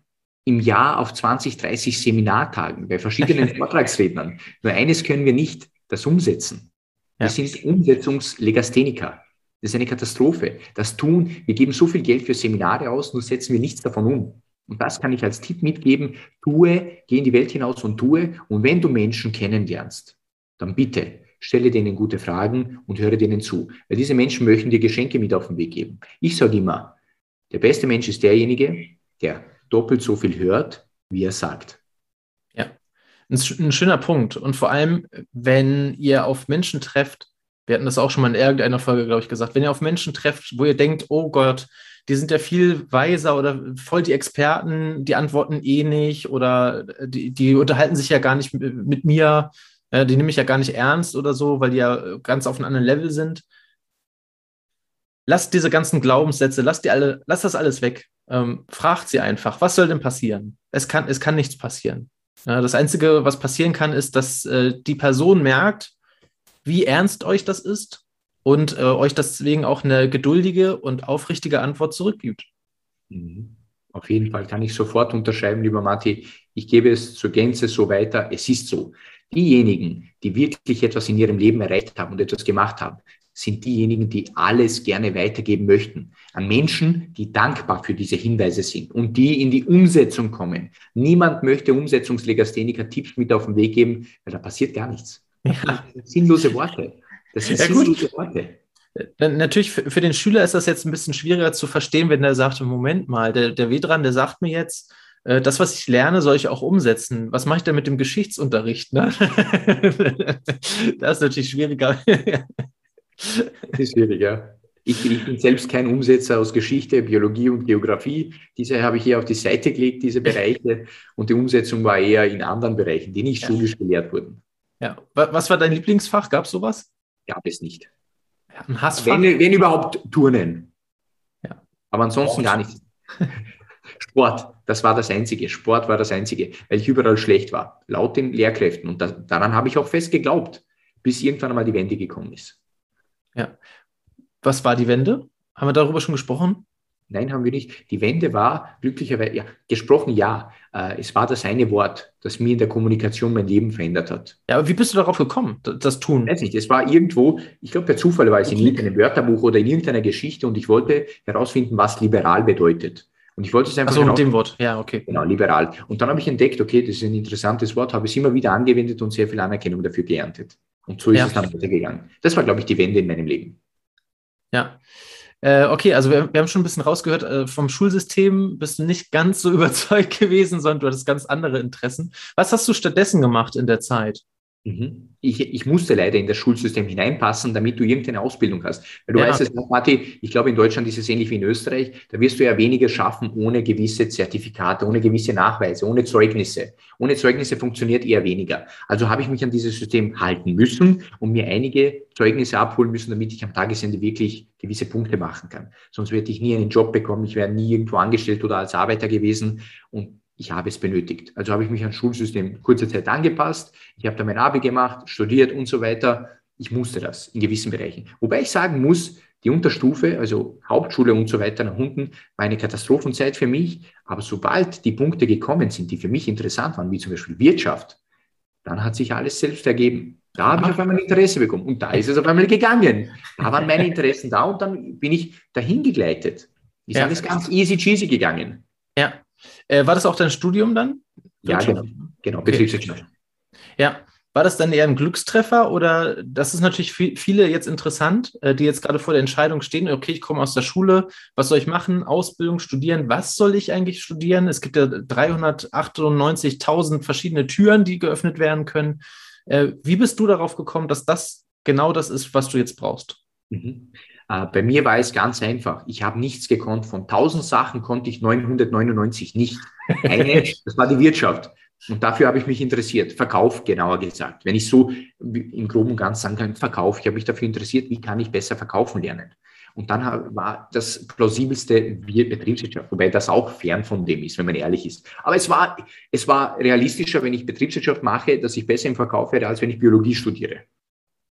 im Jahr auf 20, 30 Seminartagen bei verschiedenen Vortragsrednern. Nur eines können wir nicht, das umsetzen. Wir ja. sind Umsetzungslegastheniker. Das ist eine Katastrophe. Das tun, wir geben so viel Geld für Seminare aus, nur setzen wir nichts davon um. Und das kann ich als Tipp mitgeben. Tue, geh in die Welt hinaus und tue. Und wenn du Menschen kennenlernst, dann bitte stelle denen gute Fragen und höre denen zu. Weil diese Menschen möchten dir Geschenke mit auf den Weg geben. Ich sage immer, der beste Mensch ist derjenige, der doppelt so viel hört, wie er sagt. Ja, ein, ein schöner Punkt. Und vor allem, wenn ihr auf Menschen trefft, wir hatten das auch schon mal in irgendeiner Folge, glaube ich, gesagt, wenn ihr auf Menschen trefft, wo ihr denkt, oh Gott, die sind ja viel weiser oder voll die Experten, die antworten eh nicht oder die, die unterhalten sich ja gar nicht mit, mit mir, äh, die nehme ich ja gar nicht ernst oder so, weil die ja ganz auf einem anderen Level sind. Lasst diese ganzen Glaubenssätze, lasst die alle, lasst das alles weg ähm, fragt sie einfach, was soll denn passieren? Es kann, es kann nichts passieren. Ja, das Einzige, was passieren kann, ist, dass äh, die Person merkt, wie ernst euch das ist und äh, euch deswegen auch eine geduldige und aufrichtige Antwort zurückgibt. Mhm. Auf jeden Fall kann ich sofort unterschreiben, lieber Matti. Ich gebe es zur Gänze so weiter. Es ist so. Diejenigen, die wirklich etwas in ihrem Leben erreicht haben und etwas gemacht haben, sind diejenigen, die alles gerne weitergeben möchten. An Menschen, die dankbar für diese Hinweise sind und die in die Umsetzung kommen. Niemand möchte Umsetzungslegastheniker Tipps mit auf den Weg geben, weil da passiert gar nichts. Ja. sinnlose Worte. Das sind ja, sinnlose gut. Worte. Natürlich, für, den Schüler ist das jetzt ein bisschen schwieriger zu verstehen, wenn er sagt, Moment mal, der, der Wedran, der sagt mir jetzt, äh, das, was ich lerne, soll ich auch umsetzen. Was mache ich denn mit dem Geschichtsunterricht? Ne? das ist natürlich schwieriger. Das ist schwierig, ja. Ich, ich, bin selbst kein Umsetzer aus Geschichte, Biologie und Geografie. Diese habe ich hier auf die Seite gelegt, diese Bereiche. Und die Umsetzung war eher in anderen Bereichen, die nicht ja. schulisch gelehrt wurden. Ja. Was war dein Lieblingsfach? Gab es sowas? Gab es nicht. Ja, ein Hassfach? Wenn, wenn überhaupt Turnen. Ja. Aber ansonsten gar nichts. Sport, das war das Einzige. Sport war das Einzige, weil ich überall schlecht war, laut den Lehrkräften. Und das, daran habe ich auch fest geglaubt, bis irgendwann einmal die Wende gekommen ist. Ja. Was war die Wende? Haben wir darüber schon gesprochen? Nein, haben wir nicht. Die Wende war glücklicherweise, ja, gesprochen ja. Äh, es war das eine Wort, das mir in der Kommunikation mein Leben verändert hat. Ja, aber wie bist du darauf gekommen, das tun? Weiß nicht, es war irgendwo, ich glaube, der Zufall war es okay. in irgendeinem Wörterbuch oder in irgendeiner Geschichte und ich wollte herausfinden, was liberal bedeutet. Und ich wollte es einfach. Ach so, mit dem Wort, ja, okay. Genau, liberal. Und dann habe ich entdeckt, okay, das ist ein interessantes Wort, habe es immer wieder angewendet und sehr viel Anerkennung dafür geerntet. Und so ist ja. es dann weitergegangen. Das war, glaube ich, die Wende in meinem Leben. Ja. Äh, okay, also wir, wir, haben schon ein bisschen rausgehört, äh, vom Schulsystem bist du nicht ganz so überzeugt gewesen, sondern du hattest ganz andere Interessen. Was hast du stattdessen gemacht in der Zeit? Mhm. Ich, ich, musste leider in das Schulsystem hineinpassen, damit du irgendeine Ausbildung hast. Weil du ja. weißt es, Matti, ich glaube, in Deutschland ist es ähnlich wie in Österreich. Da wirst du ja weniger schaffen ohne gewisse Zertifikate, ohne gewisse Nachweise, ohne Zeugnisse. Ohne Zeugnisse funktioniert eher weniger. Also habe ich mich an dieses System halten müssen und mir einige Zeugnisse abholen müssen, damit ich am Tagesende wirklich gewisse Punkte machen kann. Sonst werde ich nie einen Job bekommen, ich wäre nie irgendwo angestellt oder als Arbeiter gewesen. Und ich habe es benötigt. Also habe ich mich ans Schulsystem kurze Zeit angepasst. Ich habe da mein Abi gemacht, studiert und so weiter. Ich musste das in gewissen Bereichen. Wobei ich sagen muss, die Unterstufe, also Hauptschule und so weiter nach unten, war eine Katastrophenzeit für mich. Aber sobald die Punkte gekommen sind, die für mich interessant waren, wie zum Beispiel Wirtschaft, dann hat sich alles selbst ergeben. Da habe ich auf einmal Interesse bekommen und da ist es auf einmal gegangen. Da waren meine Interessen da und dann bin ich dahin gegleitet. Ist ja. alles ganz easy cheesy gegangen. Ja, äh, war das auch dein Studium dann? Ja, genau. genau Betriebswirtschaft. Ja. War das dann eher ein Glückstreffer oder das ist natürlich für viele jetzt interessant, äh, die jetzt gerade vor der Entscheidung stehen, okay, ich komme aus der Schule, was soll ich machen? Ausbildung, studieren, was soll ich eigentlich studieren? Es gibt ja 398.000 verschiedene Türen, die geöffnet werden können. Äh, wie bist du darauf gekommen, dass das genau das ist, was du jetzt brauchst? Mhm. Äh, bei mir war es ganz einfach. Ich habe nichts gekonnt. Von 1000 Sachen konnte ich 999 nicht. Eine, das war die Wirtschaft. Und dafür habe ich mich interessiert. Verkauf, genauer gesagt. Wenn ich so im Groben und Ganzen sagen kann, Verkauf, ich habe mich dafür interessiert, wie kann ich besser verkaufen lernen. Und dann war das plausibelste Betriebswirtschaft, wobei das auch fern von dem ist, wenn man ehrlich ist. Aber es war, es war realistischer, wenn ich Betriebswirtschaft mache, dass ich besser im Verkauf werde, als wenn ich Biologie studiere.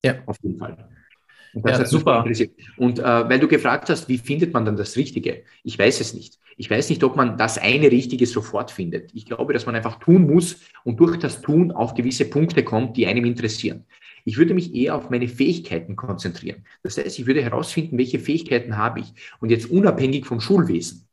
Ja. Auf jeden Fall. Ja, hat super. Und äh, weil du gefragt hast, wie findet man dann das Richtige? Ich weiß es nicht. Ich weiß nicht, ob man das eine Richtige sofort findet. Ich glaube, dass man einfach tun muss und durch das Tun auf gewisse Punkte kommt, die einem interessieren. Ich würde mich eher auf meine Fähigkeiten konzentrieren. Das heißt, ich würde herausfinden, welche Fähigkeiten habe ich. Und jetzt unabhängig vom Schulwesen,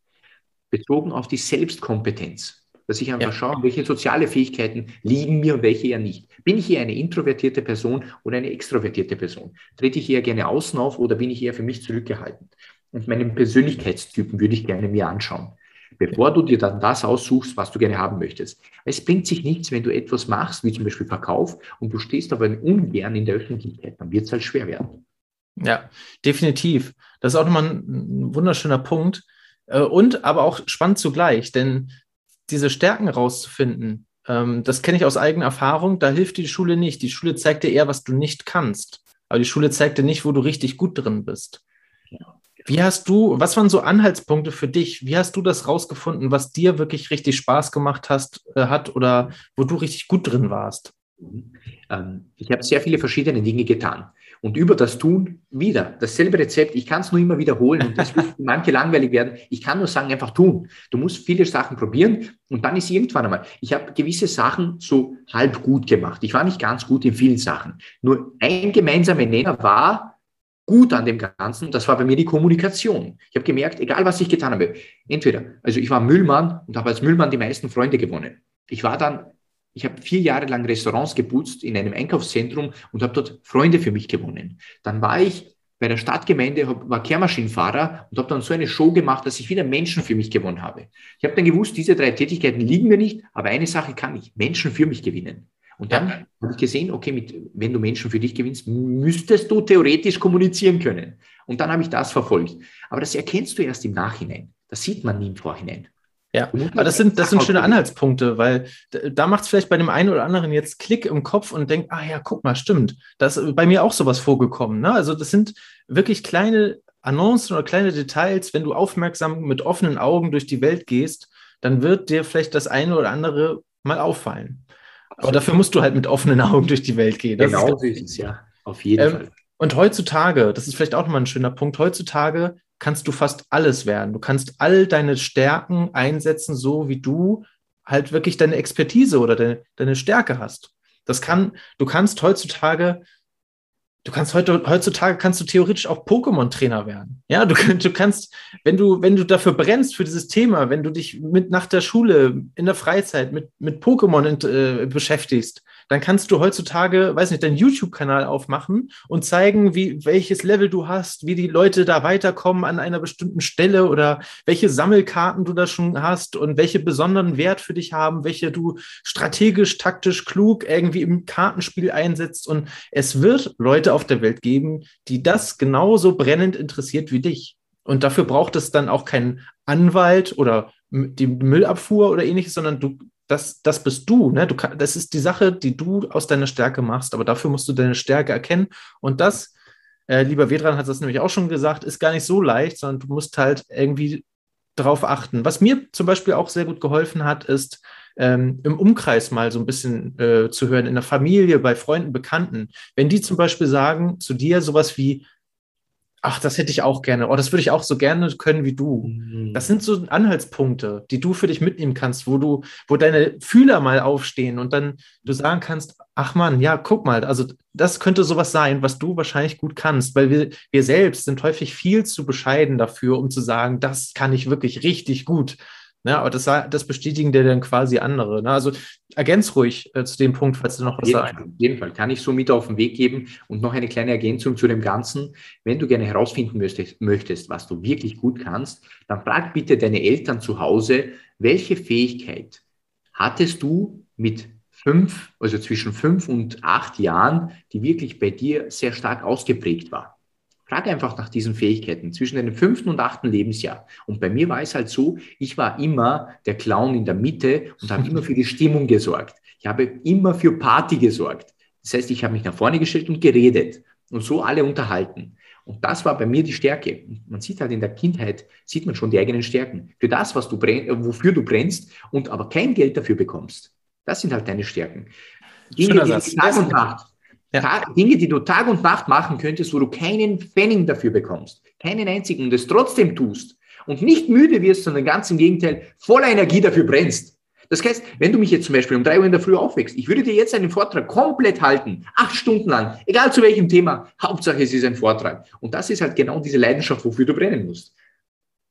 bezogen auf die Selbstkompetenz dass ich einfach ja. schaue, welche soziale Fähigkeiten liegen mir und welche eher nicht. Bin ich eher eine introvertierte Person oder eine extrovertierte Person? Trete ich eher gerne außen auf oder bin ich eher für mich zurückgehalten? Und meinen Persönlichkeitstypen würde ich gerne mir anschauen, bevor du dir dann das aussuchst, was du gerne haben möchtest. Es bringt sich nichts, wenn du etwas machst, wie zum Beispiel Verkauf, und du stehst aber ungern in der Öffentlichkeit, dann wird es halt schwer werden. Ja, definitiv. Das ist auch nochmal ein wunderschöner Punkt. Äh, und aber auch spannend zugleich, denn diese Stärken rauszufinden, ähm, das kenne ich aus eigener Erfahrung, da hilft die Schule nicht. Die Schule zeigt dir eher, was du nicht kannst. Aber die Schule zeigt dir nicht, wo du richtig gut drin bist. Wie hast du, was waren so Anhaltspunkte für dich? Wie hast du das rausgefunden, was dir wirklich richtig Spaß gemacht hast, äh, hat oder wo du richtig gut drin warst? Ähm, ich habe sehr viele verschiedene Dinge getan. Und über das Tun wieder dasselbe Rezept. Ich kann es nur immer wiederholen und das wird manche langweilig werden. Ich kann nur sagen, einfach tun. Du musst viele Sachen probieren und dann ist irgendwann einmal. Ich habe gewisse Sachen so halb gut gemacht. Ich war nicht ganz gut in vielen Sachen. Nur ein gemeinsamer Nenner war, gut an dem Ganzen, das war bei mir die Kommunikation. Ich habe gemerkt, egal was ich getan habe, entweder, also ich war Müllmann und habe als Müllmann die meisten Freunde gewonnen. Ich war dann ich habe vier Jahre lang Restaurants geputzt in einem Einkaufszentrum und habe dort Freunde für mich gewonnen. Dann war ich bei der Stadtgemeinde, war Kehrmaschinenfahrer und habe dann so eine Show gemacht, dass ich wieder Menschen für mich gewonnen habe. Ich habe dann gewusst, diese drei Tätigkeiten liegen mir nicht, aber eine Sache kann ich, Menschen für mich gewinnen. Und dann ja. habe ich gesehen, okay, mit, wenn du Menschen für dich gewinnst, müsstest du theoretisch kommunizieren können. Und dann habe ich das verfolgt. Aber das erkennst du erst im Nachhinein. Das sieht man nie im Vorhinein. Ja, aber das sind, das sind schöne Anhaltspunkte, weil da macht es vielleicht bei dem einen oder anderen jetzt Klick im Kopf und denkt, ah ja, guck mal, stimmt. Da ist bei mir auch sowas vorgekommen. Ne? Also das sind wirklich kleine Annoncen oder kleine Details. Wenn du aufmerksam mit offenen Augen durch die Welt gehst, dann wird dir vielleicht das eine oder andere mal auffallen. Aber dafür musst du halt mit offenen Augen durch die Welt gehen. Das genau ist es, ja. Auf jeden ähm, Fall. Und heutzutage, das ist vielleicht auch nochmal ein schöner Punkt, heutzutage kannst du fast alles werden. Du kannst all deine Stärken einsetzen, so wie du halt wirklich deine Expertise oder deine, deine Stärke hast. Das kann, du kannst heutzutage, du kannst heute, heutzutage kannst du theoretisch auch Pokémon-Trainer werden. Ja, du, du kannst, wenn du, wenn du dafür brennst für dieses Thema, wenn du dich mit nach der Schule, in der Freizeit mit, mit Pokémon äh, beschäftigst, dann kannst du heutzutage, weiß nicht, deinen YouTube-Kanal aufmachen und zeigen, wie, welches Level du hast, wie die Leute da weiterkommen an einer bestimmten Stelle oder welche Sammelkarten du da schon hast und welche besonderen Wert für dich haben, welche du strategisch, taktisch, klug irgendwie im Kartenspiel einsetzt. Und es wird Leute auf der Welt geben, die das genauso brennend interessiert wie dich. Und dafür braucht es dann auch keinen Anwalt oder die Müllabfuhr oder ähnliches, sondern du das, das bist du, ne? du kann, das ist die Sache, die du aus deiner Stärke machst, aber dafür musst du deine Stärke erkennen. Und das, äh, lieber Vedran hat das nämlich auch schon gesagt, ist gar nicht so leicht, sondern du musst halt irgendwie darauf achten. Was mir zum Beispiel auch sehr gut geholfen hat, ist, ähm, im Umkreis mal so ein bisschen äh, zu hören, in der Familie, bei Freunden, Bekannten. Wenn die zum Beispiel sagen zu dir sowas wie, ach, das hätte ich auch gerne, oh, das würde ich auch so gerne können wie du. Mhm. Das sind so Anhaltspunkte, die du für dich mitnehmen kannst, wo du, wo deine Fühler mal aufstehen und dann du sagen kannst, ach man, ja, guck mal, also das könnte sowas sein, was du wahrscheinlich gut kannst, weil wir, wir selbst sind häufig viel zu bescheiden dafür, um zu sagen, das kann ich wirklich richtig gut. Ne, aber das, das bestätigen dir dann quasi andere. Ne? Also ergänz ruhig äh, zu dem Punkt, falls du noch was sagst. Auf jeden Fall kann ich so mit auf den Weg geben und noch eine kleine Ergänzung zu dem Ganzen. Wenn du gerne herausfinden möchtest, möchtest, was du wirklich gut kannst, dann frag bitte deine Eltern zu Hause, welche Fähigkeit hattest du mit fünf, also zwischen fünf und acht Jahren, die wirklich bei dir sehr stark ausgeprägt war. Frag einfach nach diesen Fähigkeiten zwischen dem fünften und achten Lebensjahr. Und bei mir war es halt so, ich war immer der Clown in der Mitte und habe immer für die Stimmung gesorgt. Ich habe immer für Party gesorgt. Das heißt, ich habe mich nach vorne gestellt und geredet und so alle unterhalten. Und das war bei mir die Stärke. Man sieht halt in der Kindheit, sieht man schon die eigenen Stärken. Für das, was du brenn, wofür du brennst und aber kein Geld dafür bekommst. Das sind halt deine Stärken. Schöner Satz. Tag und Nacht Ja. Dinge, die du Tag und Nacht machen könntest, wo du keinen Pfennig dafür bekommst, keinen einzigen und es trotzdem tust und nicht müde wirst, sondern ganz im Gegenteil voller Energie dafür brennst. Das heißt, wenn du mich jetzt zum Beispiel um drei Uhr in der Früh aufwächst, ich würde dir jetzt einen Vortrag komplett halten, acht Stunden lang, egal zu welchem Thema, Hauptsache es ist ein Vortrag. Und das ist halt genau diese Leidenschaft, wofür du brennen musst.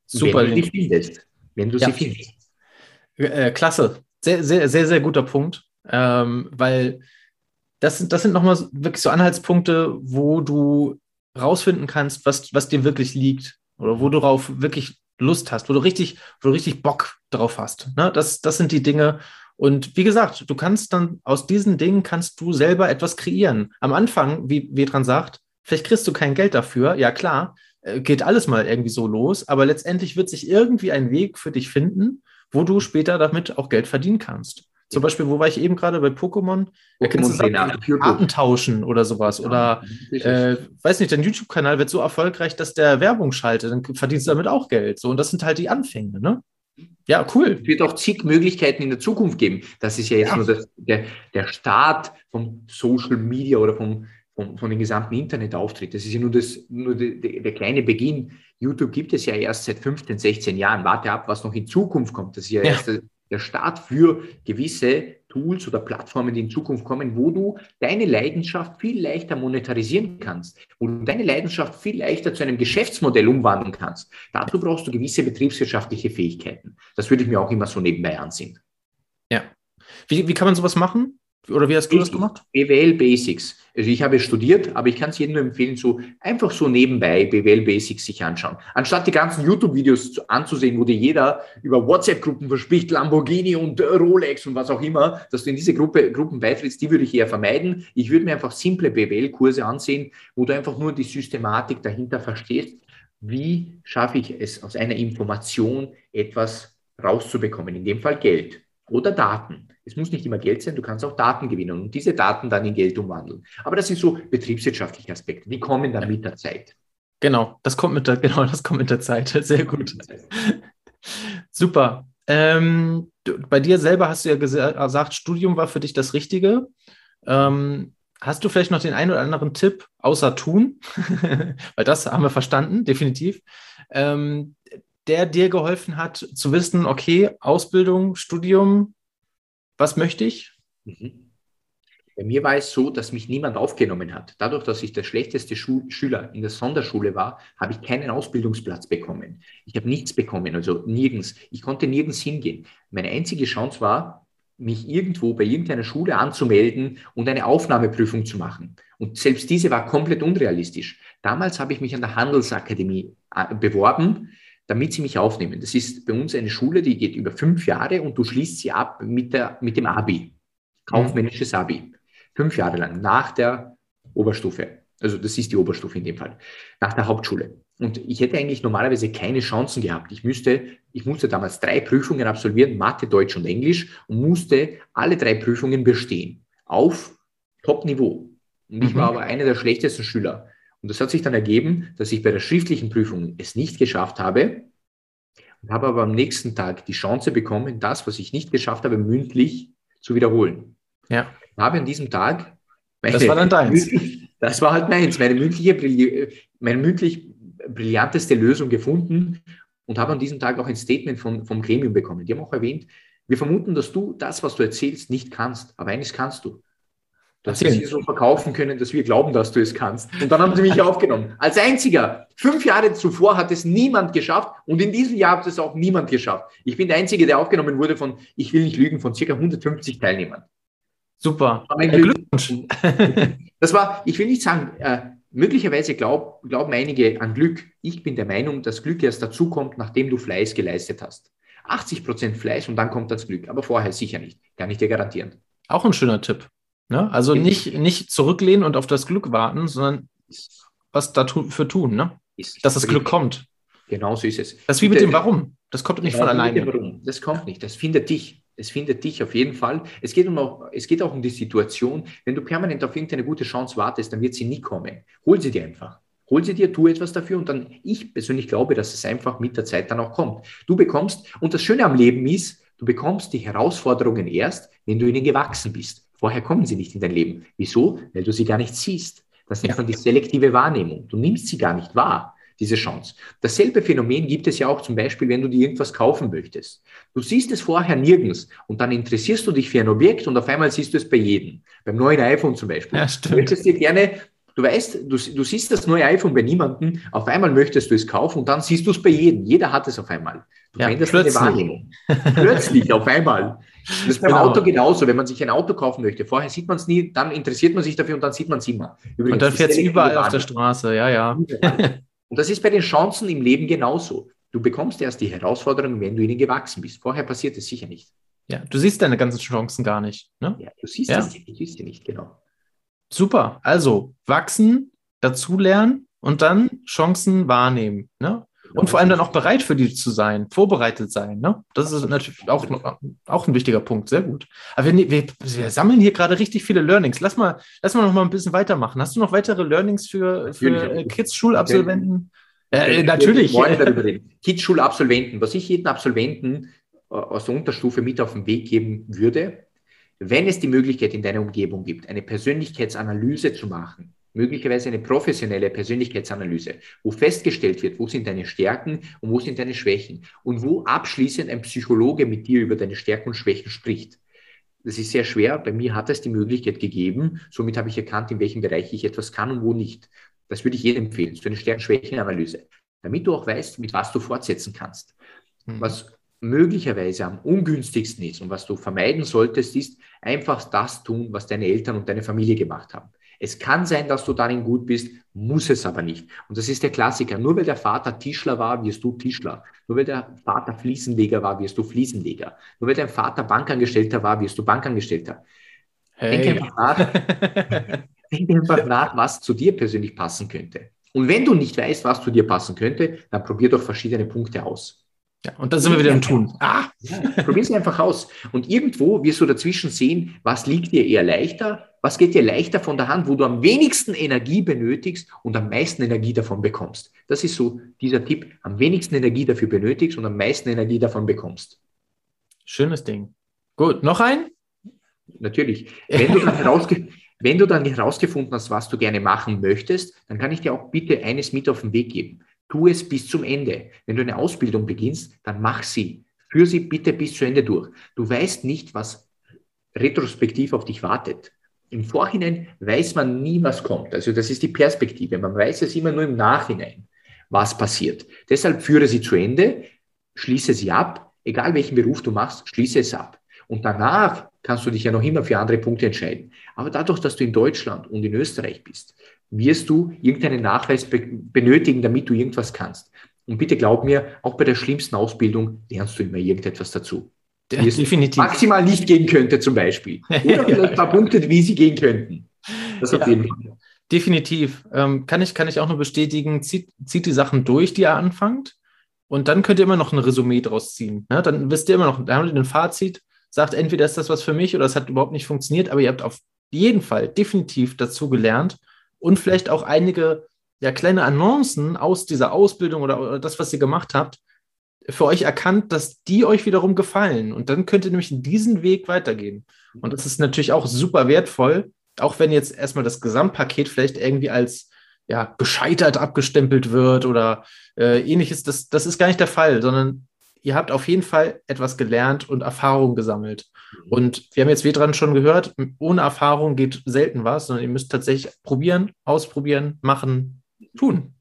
Super. Wenn du sie findest. Wenn du ja. sie findest. Äh, klasse. Sehr, sehr, sehr, sehr guter Punkt. Ähm, weil das, das sind nochmal wirklich so Anhaltspunkte, wo du rausfinden kannst, was, was dir wirklich liegt oder wo du darauf wirklich Lust hast, wo du richtig, wo du richtig Bock drauf hast. Ne? Das, das sind die Dinge. Und wie gesagt, du kannst dann aus diesen Dingen kannst du selber etwas kreieren. Am Anfang, wie Vedran sagt, vielleicht kriegst du kein Geld dafür. Ja, klar, äh, geht alles mal irgendwie so los. Aber letztendlich wird sich irgendwie ein Weg für dich finden, wo du später damit auch Geld verdienen kannst. Zum Beispiel, wo war ich eben gerade bei Pokémon? Pokémon Arten tauschen oder sowas. Ja, oder äh, weiß nicht, dein YouTube-Kanal wird so erfolgreich, dass der Werbung schaltet. Dann verdienst du damit auch Geld. So, und das sind halt die Anfänge, ne? Ja, cool. Es wird auch zig Möglichkeiten in der Zukunft geben. Das ist ja jetzt ja. nur das, der, der Start vom Social Media oder vom, vom, von dem gesamten Internetauftritt. Das ist ja nur, das, nur de, de, der kleine Beginn. YouTube gibt es ja erst seit 15, 16 Jahren. Warte ab, was noch in Zukunft kommt. Das ist ja, ja. erst der Start für gewisse Tools oder Plattformen, die in Zukunft kommen, wo du deine Leidenschaft viel leichter monetarisieren kannst, wo du deine Leidenschaft viel leichter zu einem Geschäftsmodell umwandeln kannst. Dazu brauchst du gewisse betriebswirtschaftliche Fähigkeiten. Das würde ich mir auch immer so nebenbei ansehen. Ja. Wie, wie kann man sowas machen? Oder wie hast du das gemacht? BWL Basics. Also ich habe studiert, aber ich kann es jedem nur empfehlen, so einfach so nebenbei BWL Basics sich anschauen. Anstatt die ganzen YouTube-Videos anzusehen, wo dir jeder über WhatsApp-Gruppen verspricht, Lamborghini und Rolex und was auch immer, dass du in diese Gruppe, Gruppen beitrittst, die würde ich eher vermeiden. Ich würde mir einfach simple BWL-Kurse ansehen, wo du einfach nur die Systematik dahinter verstehst. Wie schaffe ich es, aus einer Information etwas rauszubekommen? In dem Fall Geld oder Daten. Es muss nicht immer Geld sein, du kannst auch Daten gewinnen und diese Daten dann in Geld umwandeln. Aber das sind so betriebswirtschaftliche Aspekte, die kommen dann mit der Zeit. Genau, das kommt mit der, genau, das kommt mit der Zeit. Sehr gut. Super. Ähm, du, bei dir selber hast du ja gesagt, Studium war für dich das Richtige. Ähm, hast du vielleicht noch den einen oder anderen Tipp, außer tun? Weil das haben wir verstanden, definitiv. Ähm, der dir geholfen hat, zu wissen, okay, Ausbildung, Studium, was möchte ich? Mhm. Bei mir war es so, dass mich niemand aufgenommen hat. Dadurch, dass ich der schlechteste Schu Schüler in der Sonderschule war, habe ich keinen Ausbildungsplatz bekommen. Ich habe nichts bekommen, also nirgends. Ich konnte nirgends hingehen. Meine einzige Chance war, mich irgendwo bei irgendeiner Schule anzumelden und eine Aufnahmeprüfung zu machen. Und selbst diese war komplett unrealistisch. Damals habe ich mich an der Handelsakademie äh, beworben damit sie mich aufnehmen. Das ist bei uns eine Schule, die geht über fünf Jahre und du schließt sie ab mit, der, mit dem Abi, kaufmännisches Abi. Fünf Jahre lang, nach der Oberstufe. Also das ist die Oberstufe in dem Fall, nach der Hauptschule. Und ich hätte eigentlich normalerweise keine Chancen gehabt. Ich müsste, ich musste damals drei Prüfungen absolvieren, Mathe, Deutsch und Englisch, und musste alle drei Prüfungen bestehen. Auf Top-Niveau. Und ich war mhm. aber einer der schlechtesten Schüler. Und das hat sich dann ergeben, dass ich bei der schriftlichen Prüfung es nicht geschafft habe und habe aber am nächsten Tag die Chance bekommen, das, was ich nicht geschafft habe, mündlich zu wiederholen. Ja. Ich habe an diesem Tag. Meine, das war dann deins. Das war halt meins, meine mündliche, meine mündlich brillanteste Lösung gefunden und habe an diesem Tag auch ein Statement von, vom Gremium bekommen. Die haben auch erwähnt, wir vermuten, dass du das, was du erzählst, nicht kannst, aber eines kannst du dass sie so verkaufen können, dass wir glauben, dass du es kannst. Und dann haben sie mich aufgenommen. Als einziger. Fünf Jahre zuvor hat es niemand geschafft und in diesem Jahr hat es auch niemand geschafft. Ich bin der Einzige, der aufgenommen wurde von, ich will nicht lügen, von circa 150 Teilnehmern. Super. Glückwunsch. Das war, ich will nicht sagen, äh, möglicherweise glaub, glauben einige an Glück. Ich bin der Meinung, dass Glück erst dazukommt, nachdem du Fleiß geleistet hast. 80 Prozent Fleiß und dann kommt das Glück, aber vorher sicher nicht. Kann ich dir garantieren. Auch ein schöner Tipp. Ne? Also nicht, nicht zurücklehnen und auf das Glück warten, sondern was dafür tun, ne? dass das Glück kommt. Genau so ist es. Das ist wie mit dem Warum. Das kommt nicht genau von alleine. Warum. Das kommt nicht. Das findet dich. Es findet dich auf jeden Fall. Es geht, um auch, es geht auch um die Situation. Wenn du permanent auf irgendeine gute Chance wartest, dann wird sie nie kommen. Hol sie dir einfach. Hol sie dir, tu etwas dafür und dann, ich persönlich glaube, dass es einfach mit der Zeit dann auch kommt. Du bekommst, und das Schöne am Leben ist, du bekommst die Herausforderungen erst, wenn du ihnen gewachsen bist. Vorher kommen sie nicht in dein Leben. Wieso? Weil du sie gar nicht siehst. Das nennt man die selektive Wahrnehmung. Du nimmst sie gar nicht wahr, diese Chance. Dasselbe Phänomen gibt es ja auch zum Beispiel, wenn du dir irgendwas kaufen möchtest. Du siehst es vorher nirgends und dann interessierst du dich für ein Objekt und auf einmal siehst du es bei jedem. Beim neuen iPhone zum Beispiel. Ja, stimmt. Du möchtest dir gerne Du weißt, du, du siehst das neue iPhone bei niemandem, auf einmal möchtest du es kaufen und dann siehst du es bei jedem. Jeder hat es auf einmal. Du ja, veränderst deine Wahrnehmung. Plötzlich, auf einmal. Das ist beim genau. Auto genauso. Wenn man sich ein Auto kaufen möchte, vorher sieht man es nie, dann interessiert man sich dafür und dann sieht man es immer. Übrigens, und dann fährt es überall auf der Straße, ja, ja. Und das ist bei den Chancen im Leben genauso. Du bekommst erst die Herausforderungen, wenn du ihnen gewachsen bist. Vorher passiert es sicher nicht. Ja, du siehst deine ganzen Chancen gar nicht. Ne? Ja, du siehst ja. sie nicht, genau. Super. Also wachsen, dazulernen und dann Chancen wahrnehmen. Ne? Und vor allem dann auch bereit für die zu sein, vorbereitet sein. Ne? Das ist natürlich auch, auch ein wichtiger Punkt. Sehr gut. Aber wir, wir, wir sammeln hier gerade richtig viele Learnings. Lass mal, lass mal noch mal ein bisschen weitermachen. Hast du noch weitere Learnings für, für äh, Kids, Schulabsolventen? Äh, natürlich. Kids, Schulabsolventen. Was ich jedem Absolventen äh, aus der Unterstufe mit auf den Weg geben würde, wenn es die Möglichkeit in deiner Umgebung gibt, eine Persönlichkeitsanalyse zu machen, möglicherweise eine professionelle Persönlichkeitsanalyse, wo festgestellt wird, wo sind deine Stärken und wo sind deine Schwächen und wo abschließend ein Psychologe mit dir über deine Stärken und Schwächen spricht. Das ist sehr schwer. Bei mir hat es die Möglichkeit gegeben. Somit habe ich erkannt, in welchem Bereich ich etwas kann und wo nicht. Das würde ich jedem empfehlen, so eine Stärken-Schwächen-Analyse, damit du auch weißt, mit was du fortsetzen kannst. Mhm. Was möglicherweise am ungünstigsten ist und was du vermeiden solltest, ist einfach das tun, was deine Eltern und deine Familie gemacht haben. Es kann sein, dass du darin gut bist, muss es aber nicht. Und das ist der Klassiker. Nur weil der Vater Tischler war, wirst du Tischler. Nur weil der Vater Fliesenleger war, wirst du Fliesenleger. Nur weil dein Vater Bankangestellter war, wirst du Bankangestellter. Hey. Denk, einfach nach, denk einfach nach, was zu dir persönlich passen könnte. Und wenn du nicht weißt, was zu dir passen könnte, dann probier doch verschiedene Punkte aus. Ja, und dann sind wir wieder im Tun. Ah. Ja, Probier es einfach aus. Und irgendwo wirst du dazwischen sehen, was liegt dir eher leichter, was geht dir leichter von der Hand, wo du am wenigsten Energie benötigst und am meisten Energie davon bekommst. Das ist so dieser Tipp, am wenigsten Energie dafür benötigst und am meisten Energie davon bekommst. Schönes Ding. Gut, noch ein? Natürlich. Wenn du wenn du dann herausgefunden hast, was du gerne machen möchtest, dann kann ich dir auch bitte eines mit auf den Weg geben. Tu es bis zum Ende. Wenn du eine Ausbildung beginnst, dann mach sie. Führ sie bitte bis zu Ende durch. Du weißt nicht, was retrospektiv auf dich wartet. Im Vorhinein weiß man nie, was kommt. Also das ist die Perspektive. Man weiß es immer nur im Nachhinein, was passiert. Deshalb führe sie zu Ende, schließe sie ab. Egal welchen Beruf du machst, schließe es ab. Und danach kannst du dich ja noch immer für andere Punkte entscheiden. Aber dadurch, dass du in Deutschland und in Österreich bist, wirst du irgendeinen Nachweis be benötigen, damit du irgendwas kannst. Und bitte glaub mir, auch bei der schlimmsten Ausbildung lernst du immer irgendetwas dazu. Ja, definitiv. Maximal nicht gehen könnte zum Beispiel. Oder vielleicht ein paar Punkte, wie sie gehen könnten. Das auf jeden Fall. Definitiv. Ähm, kann, ich, kann ich auch nur bestätigen, zieht, zieht die Sachen durch, die ihr anfangt. Und dann könnt ihr immer noch ein Resümee draus ziehen. Ne? Dann wisst ihr immer noch, da haben wir ein Fazit, sagt entweder ist das was für mich oder es hat überhaupt nicht funktioniert, aber ihr habt auf jeden Fall definitiv dazu gelernt und vielleicht auch einige ja, kleine Annoncen aus dieser Ausbildung oder, oder das, was ihr gemacht habt, für euch erkannt, dass die euch wiederum gefallen. Und dann könnt ihr nämlich diesen Weg weitergehen. Und das ist natürlich auch super wertvoll, auch wenn jetzt erstmal das Gesamtpaket vielleicht irgendwie als ja, gescheitert abgestempelt wird oder äh, ähnliches. Das, das ist gar nicht der Fall, sondern ihr habt auf jeden Fall etwas gelernt und Erfahrung gesammelt. Und wir haben jetzt dran schon gehört, ohne Erfahrung geht selten was, sondern ihr müsst tatsächlich probieren, ausprobieren, machen, tun.